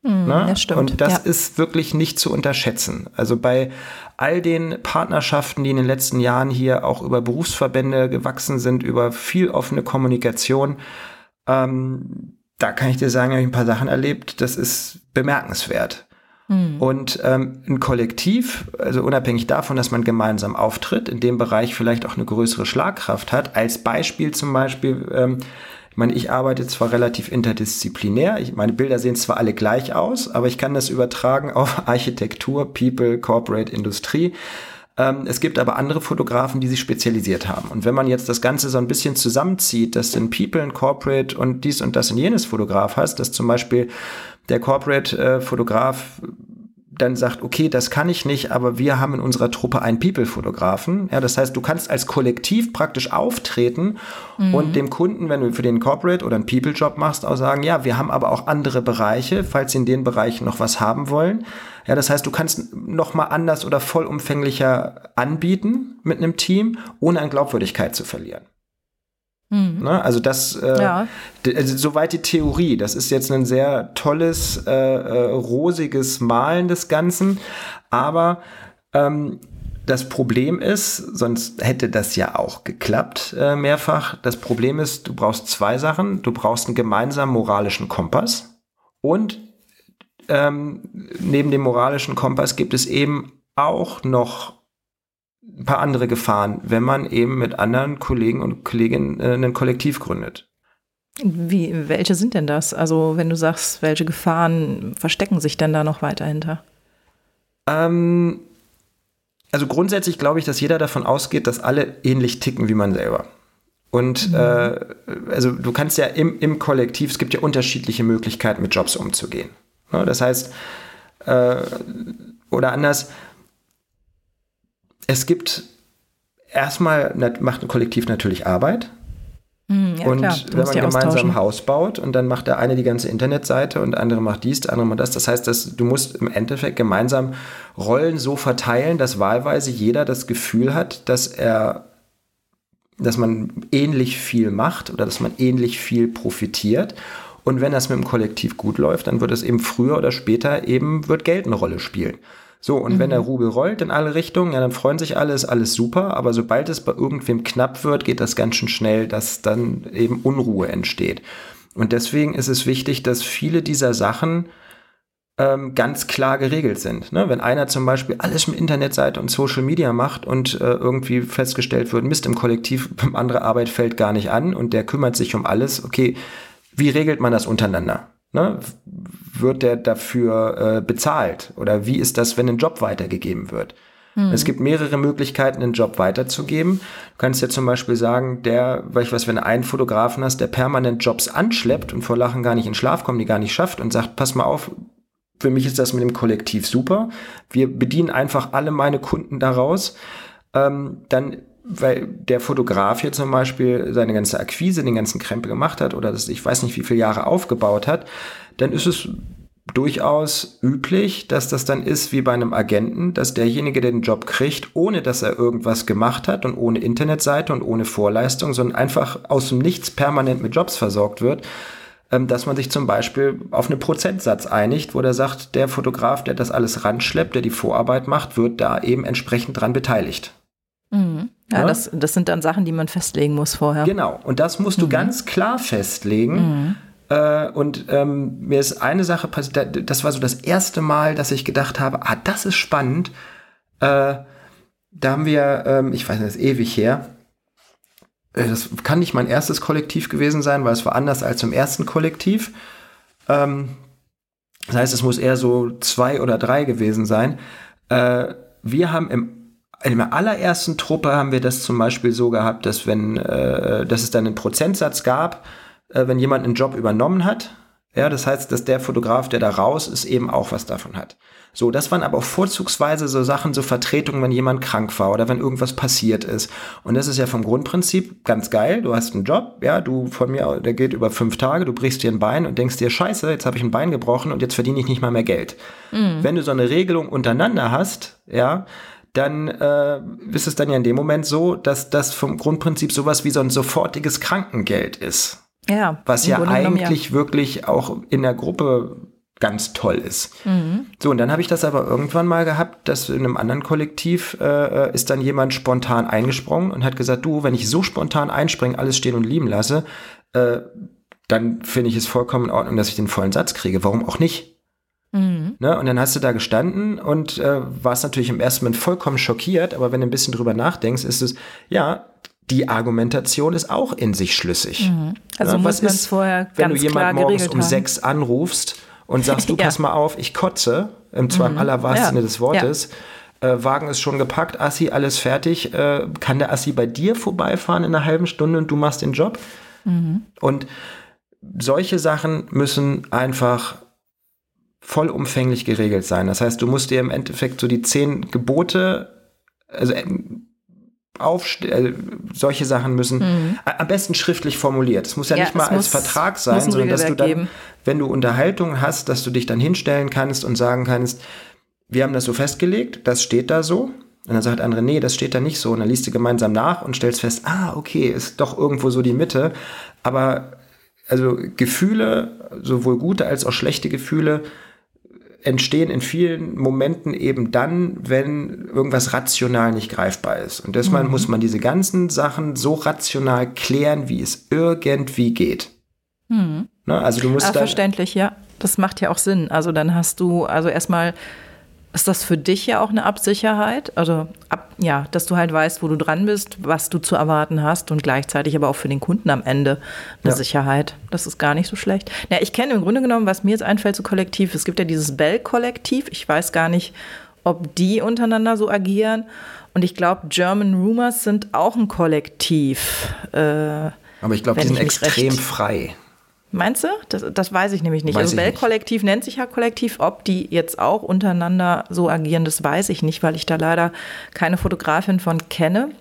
Mm, das stimmt. Und das ja. ist wirklich nicht zu unterschätzen. Also bei all den Partnerschaften, die in den letzten Jahren hier auch über Berufsverbände gewachsen sind, über viel offene Kommunikation, ähm, da kann ich dir sagen, habe ich ein paar Sachen erlebt, das ist bemerkenswert. Mhm. Und ähm, ein Kollektiv, also unabhängig davon, dass man gemeinsam auftritt, in dem Bereich vielleicht auch eine größere Schlagkraft hat, als Beispiel zum Beispiel, ähm, ich meine, ich arbeite zwar relativ interdisziplinär, ich, meine Bilder sehen zwar alle gleich aus, aber ich kann das übertragen auf Architektur, People, Corporate, Industrie. Ähm, es gibt aber andere Fotografen, die sich spezialisiert haben. Und wenn man jetzt das Ganze so ein bisschen zusammenzieht, dass du ein People, ein Corporate und dies und das und jenes Fotograf hast, dass zum Beispiel der Corporate-Fotograf äh, dann sagt, okay, das kann ich nicht, aber wir haben in unserer Truppe einen People-Fotografen. Ja, das heißt, du kannst als Kollektiv praktisch auftreten mhm. und dem Kunden, wenn du für den Corporate oder einen People-Job machst, auch sagen, ja, wir haben aber auch andere Bereiche, falls sie in den Bereichen noch was haben wollen. Ja, das heißt, du kannst noch mal anders oder vollumfänglicher anbieten mit einem Team, ohne an Glaubwürdigkeit zu verlieren. Mhm. Ne? Also das, äh, ja. also soweit die Theorie. Das ist jetzt ein sehr tolles, äh, äh, rosiges Malen des Ganzen. Aber ähm, das Problem ist, sonst hätte das ja auch geklappt äh, mehrfach. Das Problem ist, du brauchst zwei Sachen. Du brauchst einen gemeinsamen moralischen Kompass und ähm, neben dem moralischen Kompass gibt es eben auch noch ein paar andere Gefahren, wenn man eben mit anderen Kollegen und Kolleginnen äh, ein Kollektiv gründet. Wie, welche sind denn das? Also, wenn du sagst, welche Gefahren verstecken sich denn da noch weiter hinter? Ähm, also grundsätzlich glaube ich, dass jeder davon ausgeht, dass alle ähnlich ticken wie man selber. Und mhm. äh, also du kannst ja im, im Kollektiv, es gibt ja unterschiedliche Möglichkeiten, mit Jobs umzugehen. Ja, das heißt, äh, oder anders, es gibt erstmal macht ein Kollektiv natürlich Arbeit. Hm, ja, und klar, wenn man gemeinsam ein Haus baut und dann macht der eine die ganze Internetseite und der andere macht dies, der andere macht das. Das heißt, dass du musst im Endeffekt gemeinsam Rollen so verteilen, dass wahlweise jeder das Gefühl hat, dass er, dass man ähnlich viel macht oder dass man ähnlich viel profitiert. Und wenn das mit dem Kollektiv gut läuft, dann wird es eben früher oder später eben, wird Geld eine Rolle spielen. So, und mhm. wenn der Rubel rollt in alle Richtungen, ja, dann freuen sich alle, ist alles super, aber sobald es bei irgendwem knapp wird, geht das ganz schön schnell, dass dann eben Unruhe entsteht. Und deswegen ist es wichtig, dass viele dieser Sachen ähm, ganz klar geregelt sind. Ne? Wenn einer zum Beispiel alles mit Internetseite und Social Media macht und äh, irgendwie festgestellt wird, Mist im Kollektiv, andere Arbeit fällt gar nicht an und der kümmert sich um alles, okay, wie regelt man das untereinander? Ne? Wird der dafür äh, bezahlt? Oder wie ist das, wenn ein Job weitergegeben wird? Hm. Es gibt mehrere Möglichkeiten, einen Job weiterzugeben. Du kannst ja zum Beispiel sagen, der, weil ich was, wenn du einen Fotografen hast, der permanent Jobs anschleppt und vor Lachen gar nicht in Schlaf kommt, die gar nicht schafft und sagt, pass mal auf, für mich ist das mit dem Kollektiv super. Wir bedienen einfach alle meine Kunden daraus. Ähm, dann weil der Fotograf hier zum Beispiel seine ganze Akquise, den ganzen Krempel gemacht hat oder das, ich weiß nicht, wie viele Jahre aufgebaut hat, dann ist es durchaus üblich, dass das dann ist wie bei einem Agenten, dass derjenige den Job kriegt, ohne dass er irgendwas gemacht hat und ohne Internetseite und ohne Vorleistung, sondern einfach aus dem Nichts permanent mit Jobs versorgt wird, ähm, dass man sich zum Beispiel auf einen Prozentsatz einigt, wo der sagt, der Fotograf, der das alles ranschleppt, der die Vorarbeit macht, wird da eben entsprechend dran beteiligt. Mhm. Ja, ja? Das, das sind dann Sachen, die man festlegen muss vorher. Genau, und das musst du mhm. ganz klar festlegen. Mhm. Äh, und ähm, mir ist eine Sache passiert, das war so das erste Mal, dass ich gedacht habe, ah, das ist spannend. Äh, da haben wir, ähm, ich weiß nicht, das ist ewig her, äh, das kann nicht mein erstes Kollektiv gewesen sein, weil es war anders als im ersten Kollektiv. Ähm, das heißt, es muss eher so zwei oder drei gewesen sein. Äh, wir haben im in der allerersten Truppe haben wir das zum Beispiel so gehabt, dass wenn, äh, dass es dann einen Prozentsatz gab, äh, wenn jemand einen Job übernommen hat. Ja, das heißt, dass der Fotograf, der da raus ist, eben auch was davon hat. So, das waren aber auch vorzugsweise so Sachen, so Vertretungen, wenn jemand krank war oder wenn irgendwas passiert ist. Und das ist ja vom Grundprinzip ganz geil. Du hast einen Job, ja, du von mir, der geht über fünf Tage, du brichst dir ein Bein und denkst dir, scheiße, jetzt habe ich ein Bein gebrochen und jetzt verdiene ich nicht mal mehr Geld. Mhm. Wenn du so eine Regelung untereinander hast, ja, dann äh, ist es dann ja in dem Moment so, dass das vom Grundprinzip sowas wie so ein sofortiges Krankengeld ist. Ja. Was ja eigentlich ja. wirklich auch in der Gruppe ganz toll ist. Mhm. So, und dann habe ich das aber irgendwann mal gehabt, dass in einem anderen Kollektiv äh, äh ist dann jemand spontan eingesprungen und hat gesagt, du, wenn ich so spontan einspringe, alles stehen und lieben lasse, äh, dann finde ich es vollkommen in Ordnung, dass ich den vollen Satz kriege. Warum auch nicht? Mhm. Ne? Und dann hast du da gestanden und äh, warst natürlich im ersten Moment vollkommen schockiert, aber wenn du ein bisschen drüber nachdenkst, ist es, ja, die Argumentation ist auch in sich schlüssig. Mhm. Also ja, was ist, vorher wenn du jemand morgens um haben. sechs anrufst und sagst, du ja. pass mal auf, ich kotze, im zwar im mhm. allerwahrsten Sinne des Wortes, äh, Wagen ist schon gepackt, Assi, alles fertig, äh, kann der Assi bei dir vorbeifahren in einer halben Stunde und du machst den Job? Mhm. Und solche Sachen müssen einfach vollumfänglich geregelt sein. Das heißt, du musst dir im Endeffekt so die zehn Gebote, also äh, aufstellen, äh, solche Sachen müssen mhm. am besten schriftlich formuliert. Es muss ja, ja nicht mal als Vertrag sein, sondern dass du dann, geben. wenn du Unterhaltungen hast, dass du dich dann hinstellen kannst und sagen kannst, wir haben das so festgelegt, das steht da so. Und dann sagt der andere, nee, das steht da nicht so. Und dann liest du gemeinsam nach und stellst fest, ah, okay, ist doch irgendwo so die Mitte. Aber also Gefühle, sowohl gute als auch schlechte Gefühle, entstehen in vielen Momenten eben dann, wenn irgendwas rational nicht greifbar ist. Und deshalb mhm. muss man diese ganzen Sachen so rational klären, wie es irgendwie geht. Mhm. Ne? Also du musst. Ah, verständlich, ja. Das macht ja auch Sinn. Also dann hast du, also erstmal ist das für dich ja auch eine Absicherheit? Also, ab, ja, dass du halt weißt, wo du dran bist, was du zu erwarten hast und gleichzeitig aber auch für den Kunden am Ende eine ja. Sicherheit. Das ist gar nicht so schlecht. Ja, ich kenne im Grunde genommen, was mir jetzt einfällt, so Kollektiv. Es gibt ja dieses Bell-Kollektiv. Ich weiß gar nicht, ob die untereinander so agieren. Und ich glaube, German Rumors sind auch ein Kollektiv. Äh, aber ich glaube, die sind extrem frei. Meinst du? Das, das weiß ich nämlich nicht. Weiß also Weltkollektiv nennt sich ja Kollektiv. Ob die jetzt auch untereinander so agieren, das weiß ich nicht, weil ich da leider keine Fotografin von kenne.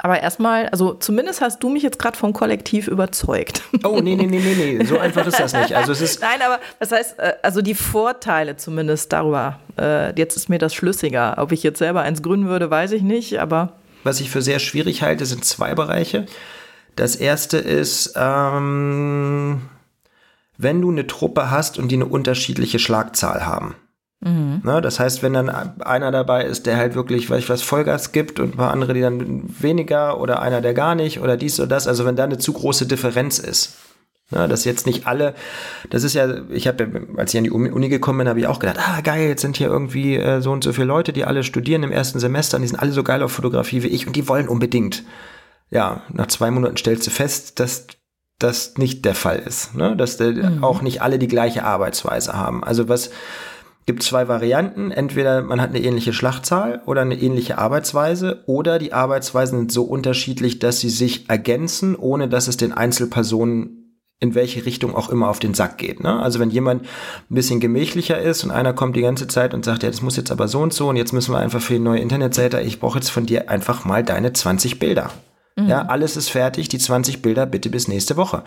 Aber erstmal, also zumindest hast du mich jetzt gerade vom Kollektiv überzeugt. Oh, nee, nee, nee, nee, nee, so einfach ist das nicht. Also es ist Nein, aber das heißt, äh, also die Vorteile zumindest darüber. Äh, jetzt ist mir das schlüssiger. Ob ich jetzt selber eins gründen würde, weiß ich nicht, aber. Was ich für sehr schwierig halte, sind zwei Bereiche. Das erste ist, ähm, wenn du eine Truppe hast und die eine unterschiedliche Schlagzahl haben. Mhm. Na, das heißt, wenn dann einer dabei ist, der halt wirklich, weiß ich was, Vollgas gibt und ein paar andere, die dann weniger oder einer, der gar nicht oder dies oder das, also wenn da eine zu große Differenz ist. Na, dass jetzt nicht alle, das ist ja, ich habe, als ich an die Uni gekommen bin, habe ich auch gedacht, ah geil, jetzt sind hier irgendwie äh, so und so viele Leute, die alle studieren im ersten Semester und die sind alle so geil auf Fotografie wie ich und die wollen unbedingt ja, nach zwei Monaten stellst du fest, dass das nicht der Fall ist, ne? dass mhm. auch nicht alle die gleiche Arbeitsweise haben. Also was gibt zwei Varianten. Entweder man hat eine ähnliche Schlachtzahl oder eine ähnliche Arbeitsweise oder die Arbeitsweisen sind so unterschiedlich, dass sie sich ergänzen, ohne dass es den Einzelpersonen in welche Richtung auch immer auf den Sack geht. Ne? Also wenn jemand ein bisschen gemächlicher ist und einer kommt die ganze Zeit und sagt, ja, das muss jetzt aber so und so und jetzt müssen wir einfach für die neue Internetseite, ich brauche jetzt von dir einfach mal deine 20 Bilder. Mhm. Ja, alles ist fertig, die 20 Bilder bitte bis nächste Woche.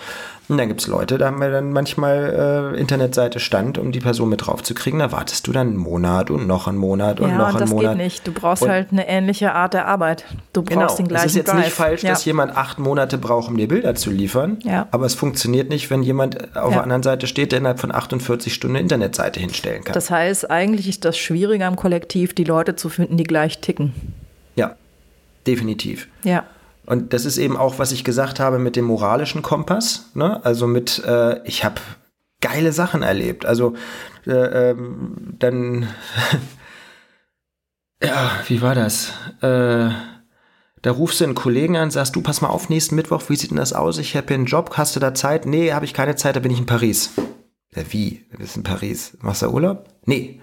Und dann gibt es Leute, da haben wir dann manchmal äh, Internetseite Stand, um die Person mit drauf zu kriegen. Da wartest du dann einen Monat und noch einen Monat und ja, noch einen Monat. Ja, das geht nicht. Du brauchst und halt eine ähnliche Art der Arbeit. Du brauchst genau. den gleichen Es ist jetzt Drive. nicht falsch, ja. dass jemand acht Monate braucht, um dir Bilder zu liefern. Ja. Aber es funktioniert nicht, wenn jemand auf der anderen Seite steht, der innerhalb von 48 Stunden eine Internetseite hinstellen kann. Das heißt, eigentlich ist das Schwierige am Kollektiv, die Leute zu finden, die gleich ticken. Ja, definitiv. Ja. Und das ist eben auch, was ich gesagt habe mit dem moralischen Kompass. Ne? Also mit, äh, ich habe geile Sachen erlebt. Also äh, ähm, dann, ja, wie war das? Äh, da rufst du einen Kollegen an, sagst du, pass mal auf, nächsten Mittwoch, wie sieht denn das aus? Ich habe hier einen Job, hast du da Zeit? Nee, habe ich keine Zeit, da bin ich in Paris. Ja, wie? Du bist in Paris. Machst du Urlaub? Nee,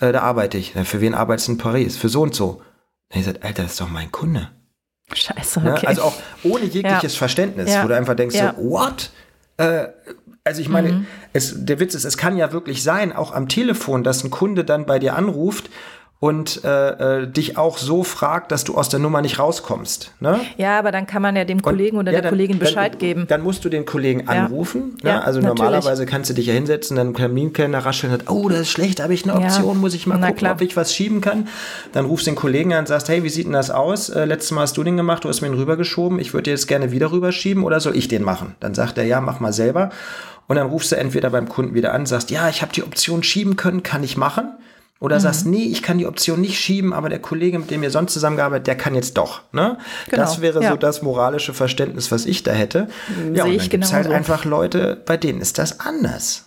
äh, da arbeite ich. Für wen arbeitest du in Paris? Für so und so. Und ich sag, Alter, das ist doch mein Kunde. Scheiße, okay. Ja, also auch ohne jegliches ja. Verständnis, ja. wo du einfach denkst, so, what? Äh, also ich meine, mhm. es, der Witz ist, es kann ja wirklich sein, auch am Telefon, dass ein Kunde dann bei dir anruft und äh, äh, dich auch so fragt, dass du aus der Nummer nicht rauskommst. Ne? Ja, aber dann kann man ja dem Kollegen und, oder ja, der dann, Kollegin Bescheid dann, geben. Dann musst du den Kollegen anrufen. Ne? Ja, also natürlich. normalerweise kannst du dich ja hinsetzen, dann Terminkenner rascheln und oh, das ist schlecht, habe ich eine Option, muss ich mal Na, gucken, klar. ob ich was schieben kann. Dann rufst du den Kollegen an und sagst, hey, wie sieht denn das aus? Äh, letztes Mal hast du den gemacht, du hast mir ihn rübergeschoben, ich würde dir jetzt gerne wieder rüberschieben oder soll ich den machen? Dann sagt er, ja, mach mal selber. Und dann rufst du entweder beim Kunden wieder an, sagst, ja, ich habe die Option schieben können, kann ich machen. Oder mhm. sagst, nee, ich kann die Option nicht schieben, aber der Kollege, mit dem ihr sonst zusammengearbeitet, der kann jetzt doch. Ne? Genau. Das wäre ja. so das moralische Verständnis, was ich da hätte. Ja, Sehe und dann gibt halt so. einfach Leute, bei denen ist das anders.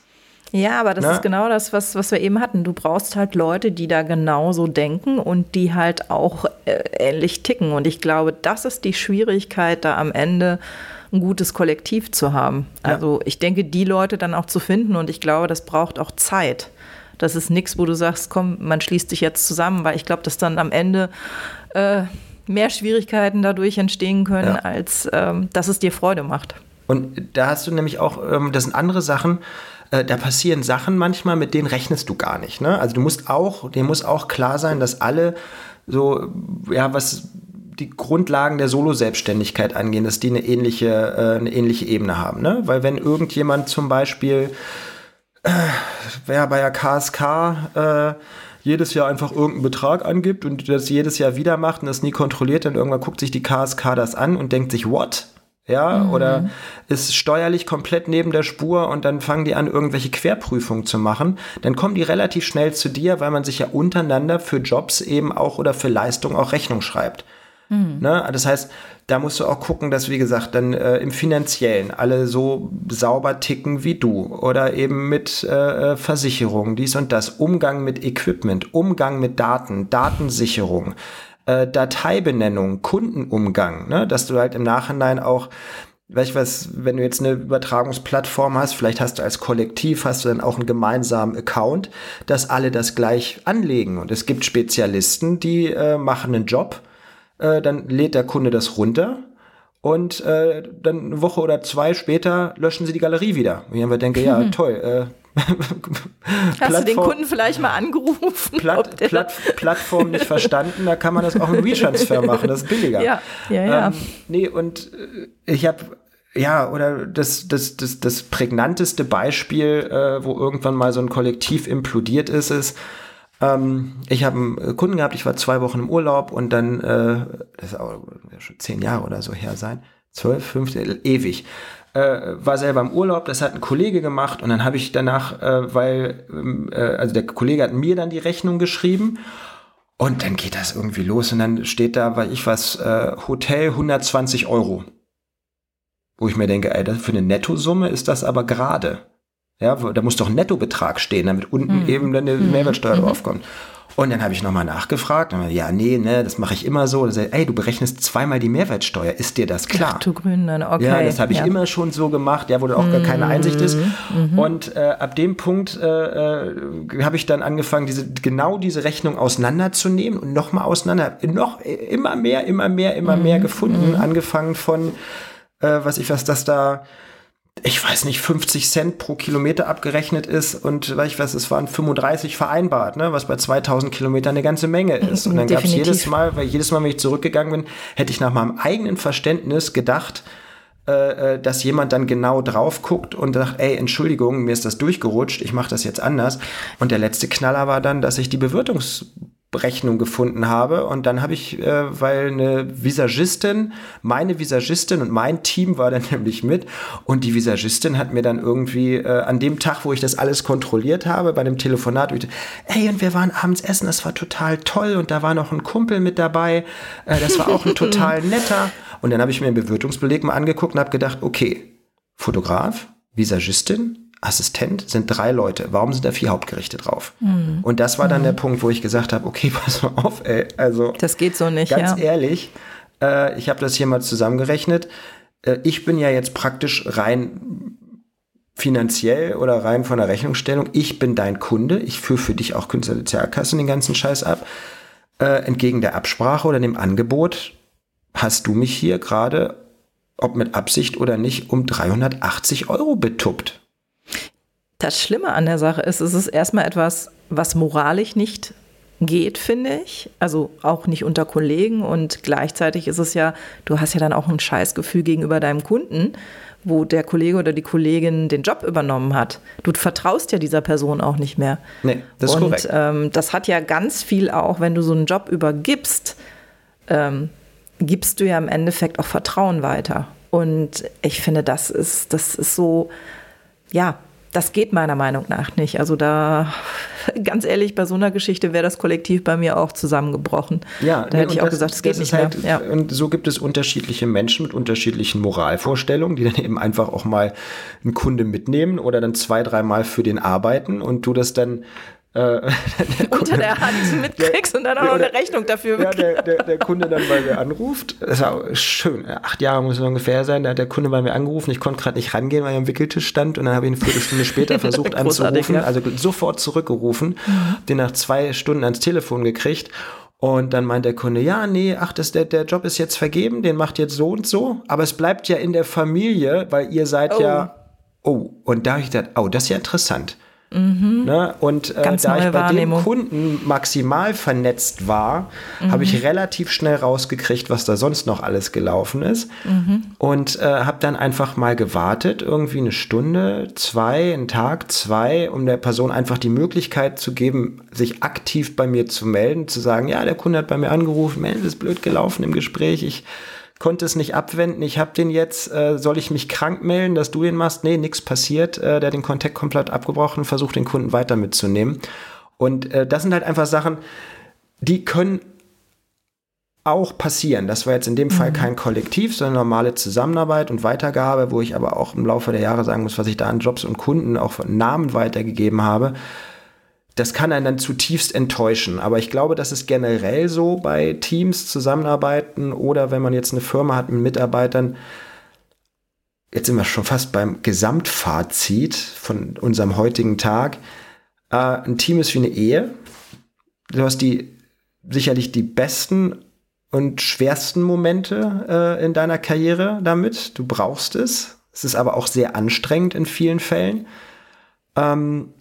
Ja, aber das Na? ist genau das, was, was wir eben hatten. Du brauchst halt Leute, die da genauso denken und die halt auch äh, ähnlich ticken. Und ich glaube, das ist die Schwierigkeit, da am Ende ein gutes Kollektiv zu haben. Ja. Also ich denke, die Leute dann auch zu finden und ich glaube, das braucht auch Zeit. Das ist nichts, wo du sagst, komm, man schließt sich jetzt zusammen, weil ich glaube, dass dann am Ende äh, mehr Schwierigkeiten dadurch entstehen können, ja. als ähm, dass es dir Freude macht. Und da hast du nämlich auch, ähm, das sind andere Sachen, äh, da passieren Sachen manchmal, mit denen rechnest du gar nicht. Ne? Also du musst auch, dir muss auch klar sein, dass alle so, ja, was die Grundlagen der Solo-Selbstständigkeit angehen, dass die eine ähnliche, äh, eine ähnliche Ebene haben. Ne? Weil wenn irgendjemand zum Beispiel wer bei der KSK äh, jedes Jahr einfach irgendeinen Betrag angibt und das jedes Jahr wieder macht und das nie kontrolliert, dann irgendwann guckt sich die KSK das an und denkt sich, what? Ja, mhm. oder ist steuerlich komplett neben der Spur und dann fangen die an, irgendwelche Querprüfungen zu machen. Dann kommen die relativ schnell zu dir, weil man sich ja untereinander für Jobs eben auch oder für Leistungen auch Rechnung schreibt. Mhm. Ne? Das heißt, da musst du auch gucken, dass, wie gesagt, dann äh, im Finanziellen alle so sauber ticken wie du oder eben mit äh, äh Versicherungen, dies und das, Umgang mit Equipment, Umgang mit Daten, Datensicherung, äh, Dateibenennung, Kundenumgang, ne? dass du halt im Nachhinein auch Weißt was, wenn du jetzt eine Übertragungsplattform hast, vielleicht hast du als Kollektiv, hast du dann auch einen gemeinsamen Account, dass alle das gleich anlegen. Und es gibt Spezialisten, die äh, machen einen Job, äh, dann lädt der Kunde das runter und äh, dann eine Woche oder zwei später löschen sie die Galerie wieder. Und ich einfach denke, ja, toll. Äh, Hast du den Kunden vielleicht mal angerufen? Platt, Platt, Plattform nicht verstanden, da kann man das auch im WeTransfer machen, das ist billiger. Ja, ja, ja. Ähm, nee, und äh, ich habe ja, oder das, das, das, das prägnanteste Beispiel, äh, wo irgendwann mal so ein Kollektiv implodiert ist, ist, ähm, ich habe einen Kunden gehabt, ich war zwei Wochen im Urlaub und dann, äh, das ist auch schon zehn Jahre oder so her sein, zwölf, fünfzehn, ewig. Äh, war selber im Urlaub, das hat ein Kollege gemacht und dann habe ich danach, äh, weil, ähm, äh, also der Kollege hat mir dann die Rechnung geschrieben und dann geht das irgendwie los und dann steht da, weil ich was, äh, Hotel 120 Euro. Wo ich mir denke, ey, das für eine Nettosumme ist das aber gerade. Ja, da muss doch ein Nettobetrag stehen, damit unten mhm. eben dann eine mhm. Mehrwertsteuer mhm. draufkommt. Und dann habe ich nochmal nachgefragt. Und ja, nee, ne, das mache ich immer so. Da ey, du berechnest zweimal die Mehrwertsteuer. Ist dir das klar? Ach, du Grünen, okay. Ja, das habe ich ja. immer schon so gemacht, ja, wo da auch gar keine Einsicht ist. Mhm. mhm. Und äh, ab dem Punkt äh, äh, habe ich dann angefangen, diese, genau diese Rechnung auseinanderzunehmen und nochmal auseinander, noch immer mehr, immer mehr, immer mhm. mehr gefunden. Angefangen von, äh, was ich was, das da ich weiß nicht, 50 Cent pro Kilometer abgerechnet ist und weiß ich was, es waren 35 vereinbart, ne, was bei 2000 Kilometern eine ganze Menge ist. Und dann gab es jedes Mal, weil jedes Mal, wenn ich zurückgegangen bin, hätte ich nach meinem eigenen Verständnis gedacht, äh, äh dass jemand dann genau drauf guckt und sagt, ey, Entschuldigung, mir ist das durchgerutscht, ich mache das jetzt anders. Und der letzte Knaller war dann, dass ich die Bewirtungs Rechnung gefunden habe. Und dann habe ich, äh, weil eine Visagistin, meine Visagistin und mein Team war dann nämlich mit. Und die Visagistin hat mir dann irgendwie äh, an dem Tag, wo ich das alles kontrolliert habe, bei dem Telefonat, ey, und wir waren abends essen, das war total toll. Und da war noch ein Kumpel mit dabei. Äh, das war auch ein total netter. Und dann habe ich mir den Bewirtungsbeleg mal angeguckt und habe gedacht, okay, Fotograf, Visagistin, Assistent sind drei Leute. Warum sind da vier Hauptgerichte drauf? Mhm. Und das war dann mhm. der Punkt, wo ich gesagt habe, okay, pass mal auf, ey. Also das geht so nicht. Ganz ja. ehrlich, äh, ich habe das hier mal zusammengerechnet. Äh, ich bin ja jetzt praktisch rein finanziell oder rein von der Rechnungsstellung. Ich bin dein Kunde. Ich führe für dich auch Künstlersozialkasse und den ganzen Scheiß ab. Äh, entgegen der Absprache oder dem Angebot hast du mich hier gerade, ob mit Absicht oder nicht, um 380 Euro betuppt. Das Schlimme an der Sache ist, es ist erstmal etwas, was moralisch nicht geht, finde ich. Also auch nicht unter Kollegen. Und gleichzeitig ist es ja, du hast ja dann auch ein Scheißgefühl gegenüber deinem Kunden, wo der Kollege oder die Kollegin den Job übernommen hat. Du vertraust ja dieser Person auch nicht mehr. Nee, das ist Und korrekt. Ähm, das hat ja ganz viel auch, wenn du so einen Job übergibst, ähm, gibst du ja im Endeffekt auch Vertrauen weiter. Und ich finde, das ist, das ist so, ja, das geht meiner Meinung nach nicht. Also da, ganz ehrlich, bei so einer Geschichte wäre das Kollektiv bei mir auch zusammengebrochen. Ja, da hätte ich auch das, gesagt, es geht nicht halt, mehr. Ja. Und so gibt es unterschiedliche Menschen mit unterschiedlichen Moralvorstellungen, die dann eben einfach auch mal einen Kunde mitnehmen oder dann zwei, dreimal für den arbeiten und du das dann äh, unter der Hand mitkriegst und dann auch noch eine Rechnung dafür Ja, der, der, der, Kunde dann bei mir anruft. Das war schön. Acht Jahre muss es ungefähr sein. Da hat der Kunde bei mir angerufen. Ich konnte gerade nicht rangehen, weil er am Wickeltisch stand. Und dann habe ich eine Viertelstunde später versucht anzurufen. Ja. Also sofort zurückgerufen. Den nach zwei Stunden ans Telefon gekriegt. Und dann meint der Kunde, ja, nee, ach, das, der, der Job ist jetzt vergeben, den macht jetzt so und so. Aber es bleibt ja in der Familie, weil ihr seid oh. ja. Oh, und da habe ich gedacht, oh, das ist ja interessant. Mhm. Ne? Und äh, da ich bei dem Kunden maximal vernetzt war, mhm. habe ich relativ schnell rausgekriegt, was da sonst noch alles gelaufen ist. Mhm. Und äh, habe dann einfach mal gewartet, irgendwie eine Stunde, zwei, einen Tag, zwei, um der Person einfach die Möglichkeit zu geben, sich aktiv bei mir zu melden, zu sagen, ja, der Kunde hat bei mir angerufen, Mensch, ist blöd gelaufen im Gespräch, ich konnte es nicht abwenden. Ich habe den jetzt, äh, soll ich mich krank melden, dass du den machst? Nee, nichts passiert. Äh, der hat den Kontakt komplett abgebrochen, versucht den Kunden weiter mitzunehmen. Und äh, das sind halt einfach Sachen, die können auch passieren. Das war jetzt in dem Fall mhm. kein Kollektiv, sondern normale Zusammenarbeit und Weitergabe, wo ich aber auch im Laufe der Jahre sagen muss, was ich da an Jobs und Kunden auch von Namen weitergegeben habe. Das kann einen dann zutiefst enttäuschen. Aber ich glaube, das ist generell so bei Teams zusammenarbeiten oder wenn man jetzt eine Firma hat mit Mitarbeitern. Jetzt sind wir schon fast beim Gesamtfazit von unserem heutigen Tag. Äh, ein Team ist wie eine Ehe. Du hast die sicherlich die besten und schwersten Momente äh, in deiner Karriere damit. Du brauchst es. Es ist aber auch sehr anstrengend in vielen Fällen. Ähm,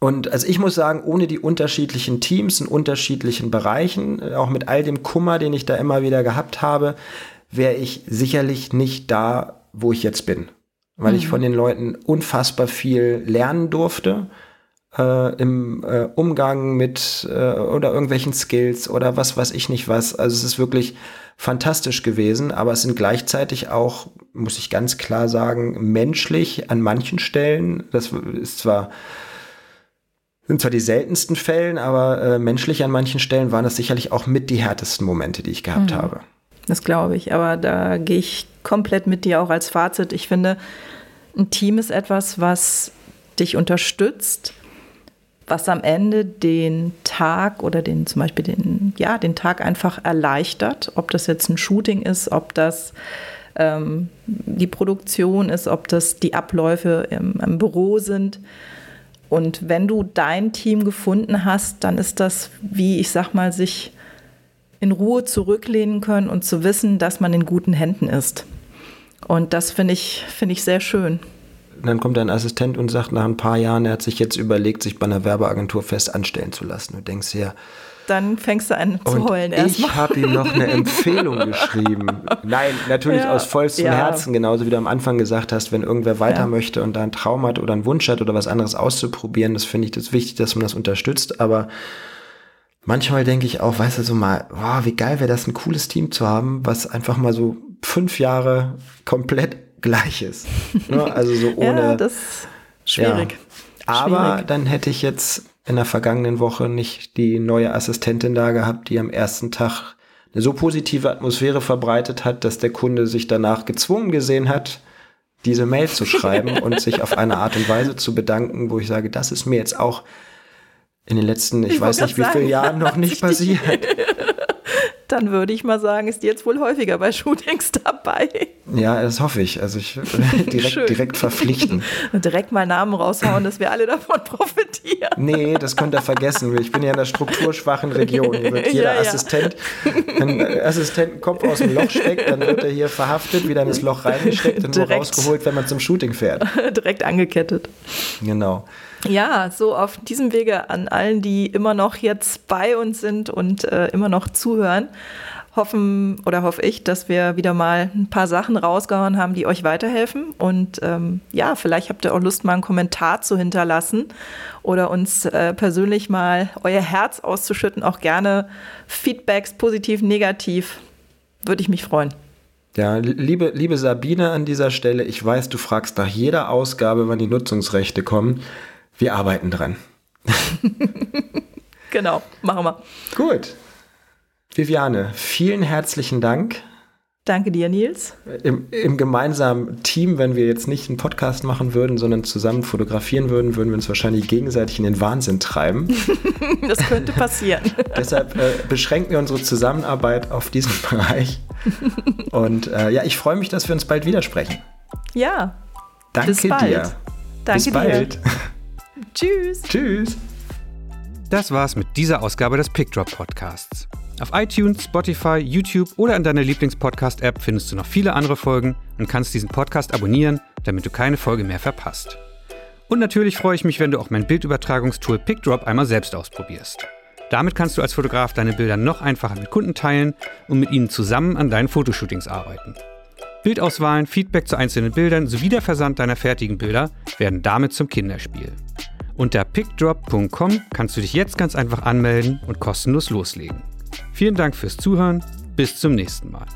und also ich muss sagen, ohne die unterschiedlichen Teams in unterschiedlichen Bereichen, äh, auch mit all dem Kummer, den ich da immer wieder gehabt habe, wäre ich sicherlich nicht da, wo ich jetzt bin. Weil mhm. ich von den Leuten unfassbar viel lernen durfte äh, im äh, Umgang mit äh, oder irgendwelchen Skills oder was weiß ich nicht was. Also es ist wirklich fantastisch gewesen, aber es sind gleichzeitig auch, muss ich ganz klar sagen, menschlich an manchen Stellen. Das ist zwar sind zwar die seltensten Fällen, aber äh, menschlich an manchen Stellen waren das sicherlich auch mit die härtesten Momente, die ich gehabt mhm. habe. Das glaube ich, aber da gehe ich komplett mit dir auch als Fazit. Ich finde, ein Team ist etwas, was dich unterstützt, was am Ende den Tag oder den zum Beispiel den, ja, den Tag einfach erleichtert, ob das jetzt ein Shooting ist, ob das ähm, die Produktion ist, ob das die Abläufe im, im Büro sind. Und wenn du dein Team gefunden hast, dann ist das, wie ich sag mal, sich in Ruhe zurücklehnen können und zu wissen, dass man in guten Händen ist. Und das finde ich, finde ich sehr schön dann kommt ein Assistent und sagt nach ein paar Jahren, er hat sich jetzt überlegt, sich bei einer Werbeagentur fest anstellen zu lassen. Du denkst ja. Dann fängst du an zu heulen erstmal. Ich habe ihm noch eine Empfehlung geschrieben. Nein, natürlich ja. aus vollstem ja. Herzen, genauso wie du am Anfang gesagt hast, wenn irgendwer weiter ja. möchte und da einen Traum hat oder einen Wunsch hat oder was anderes auszuprobieren, das finde ich das wichtig, dass man das unterstützt. Aber manchmal denke ich auch, weißt du, so mal, wow, wie geil wäre das, ein cooles Team zu haben, was einfach mal so fünf Jahre komplett Gleiches. Ne? Also so ohne. ja, das ist schwierig. Ja. Aber schwierig. dann hätte ich jetzt in der vergangenen Woche nicht die neue Assistentin da gehabt, die am ersten Tag eine so positive Atmosphäre verbreitet hat, dass der Kunde sich danach gezwungen gesehen hat, diese Mail zu schreiben und sich auf eine Art und Weise zu bedanken, wo ich sage, das ist mir jetzt auch in den letzten, ich, ich weiß nicht wie vielen Jahren noch nicht passiert dann würde ich mal sagen, ist die jetzt wohl häufiger bei Shootings dabei. Ja, das hoffe ich. Also ich direkt, direkt verpflichten. direkt mal Namen raushauen, dass wir alle davon profitieren. Nee, das könnt ihr vergessen. Ich bin ja in der strukturschwachen Region. Hier wird jeder ja, Assistent, wenn Assistent Kopf aus dem Loch steckt, dann wird er hier verhaftet, wieder in das Loch reingesteckt und nur rausgeholt, wenn man zum Shooting fährt. direkt angekettet. Genau. Ja, so auf diesem Wege an allen, die immer noch jetzt bei uns sind und äh, immer noch zuhören, hoffen oder hoffe ich, dass wir wieder mal ein paar Sachen rausgehauen haben, die euch weiterhelfen. Und ähm, ja, vielleicht habt ihr auch Lust, mal einen Kommentar zu hinterlassen oder uns äh, persönlich mal euer Herz auszuschütten. Auch gerne Feedbacks, positiv, negativ. Würde ich mich freuen. Ja, liebe, liebe Sabine an dieser Stelle, ich weiß, du fragst nach jeder Ausgabe, wann die Nutzungsrechte kommen. Wir arbeiten dran. genau, machen wir. Gut. Viviane, vielen herzlichen Dank. Danke dir, Nils. Im, Im, gemeinsamen Team, wenn wir jetzt nicht einen Podcast machen würden, sondern zusammen fotografieren würden, würden wir uns wahrscheinlich gegenseitig in den Wahnsinn treiben. das könnte passieren. Deshalb äh, beschränken wir unsere Zusammenarbeit auf diesen Bereich. Und äh, ja, ich freue mich, dass wir uns bald widersprechen. Ja. Danke Bis bald. dir. Danke Bis bald. Dir. Tschüss. Tschüss. Das war's mit dieser Ausgabe des PickDrop Podcasts. Auf iTunes, Spotify, YouTube oder in deiner Lieblingspodcast-App findest du noch viele andere Folgen und kannst diesen Podcast abonnieren, damit du keine Folge mehr verpasst. Und natürlich freue ich mich, wenn du auch mein Bildübertragungstool PickDrop einmal selbst ausprobierst. Damit kannst du als Fotograf deine Bilder noch einfacher mit Kunden teilen und mit ihnen zusammen an deinen Fotoshootings arbeiten. Bildauswahlen, Feedback zu einzelnen Bildern sowie der Versand deiner fertigen Bilder werden damit zum Kinderspiel. Unter pickdrop.com kannst du dich jetzt ganz einfach anmelden und kostenlos loslegen. Vielen Dank fürs Zuhören. Bis zum nächsten Mal.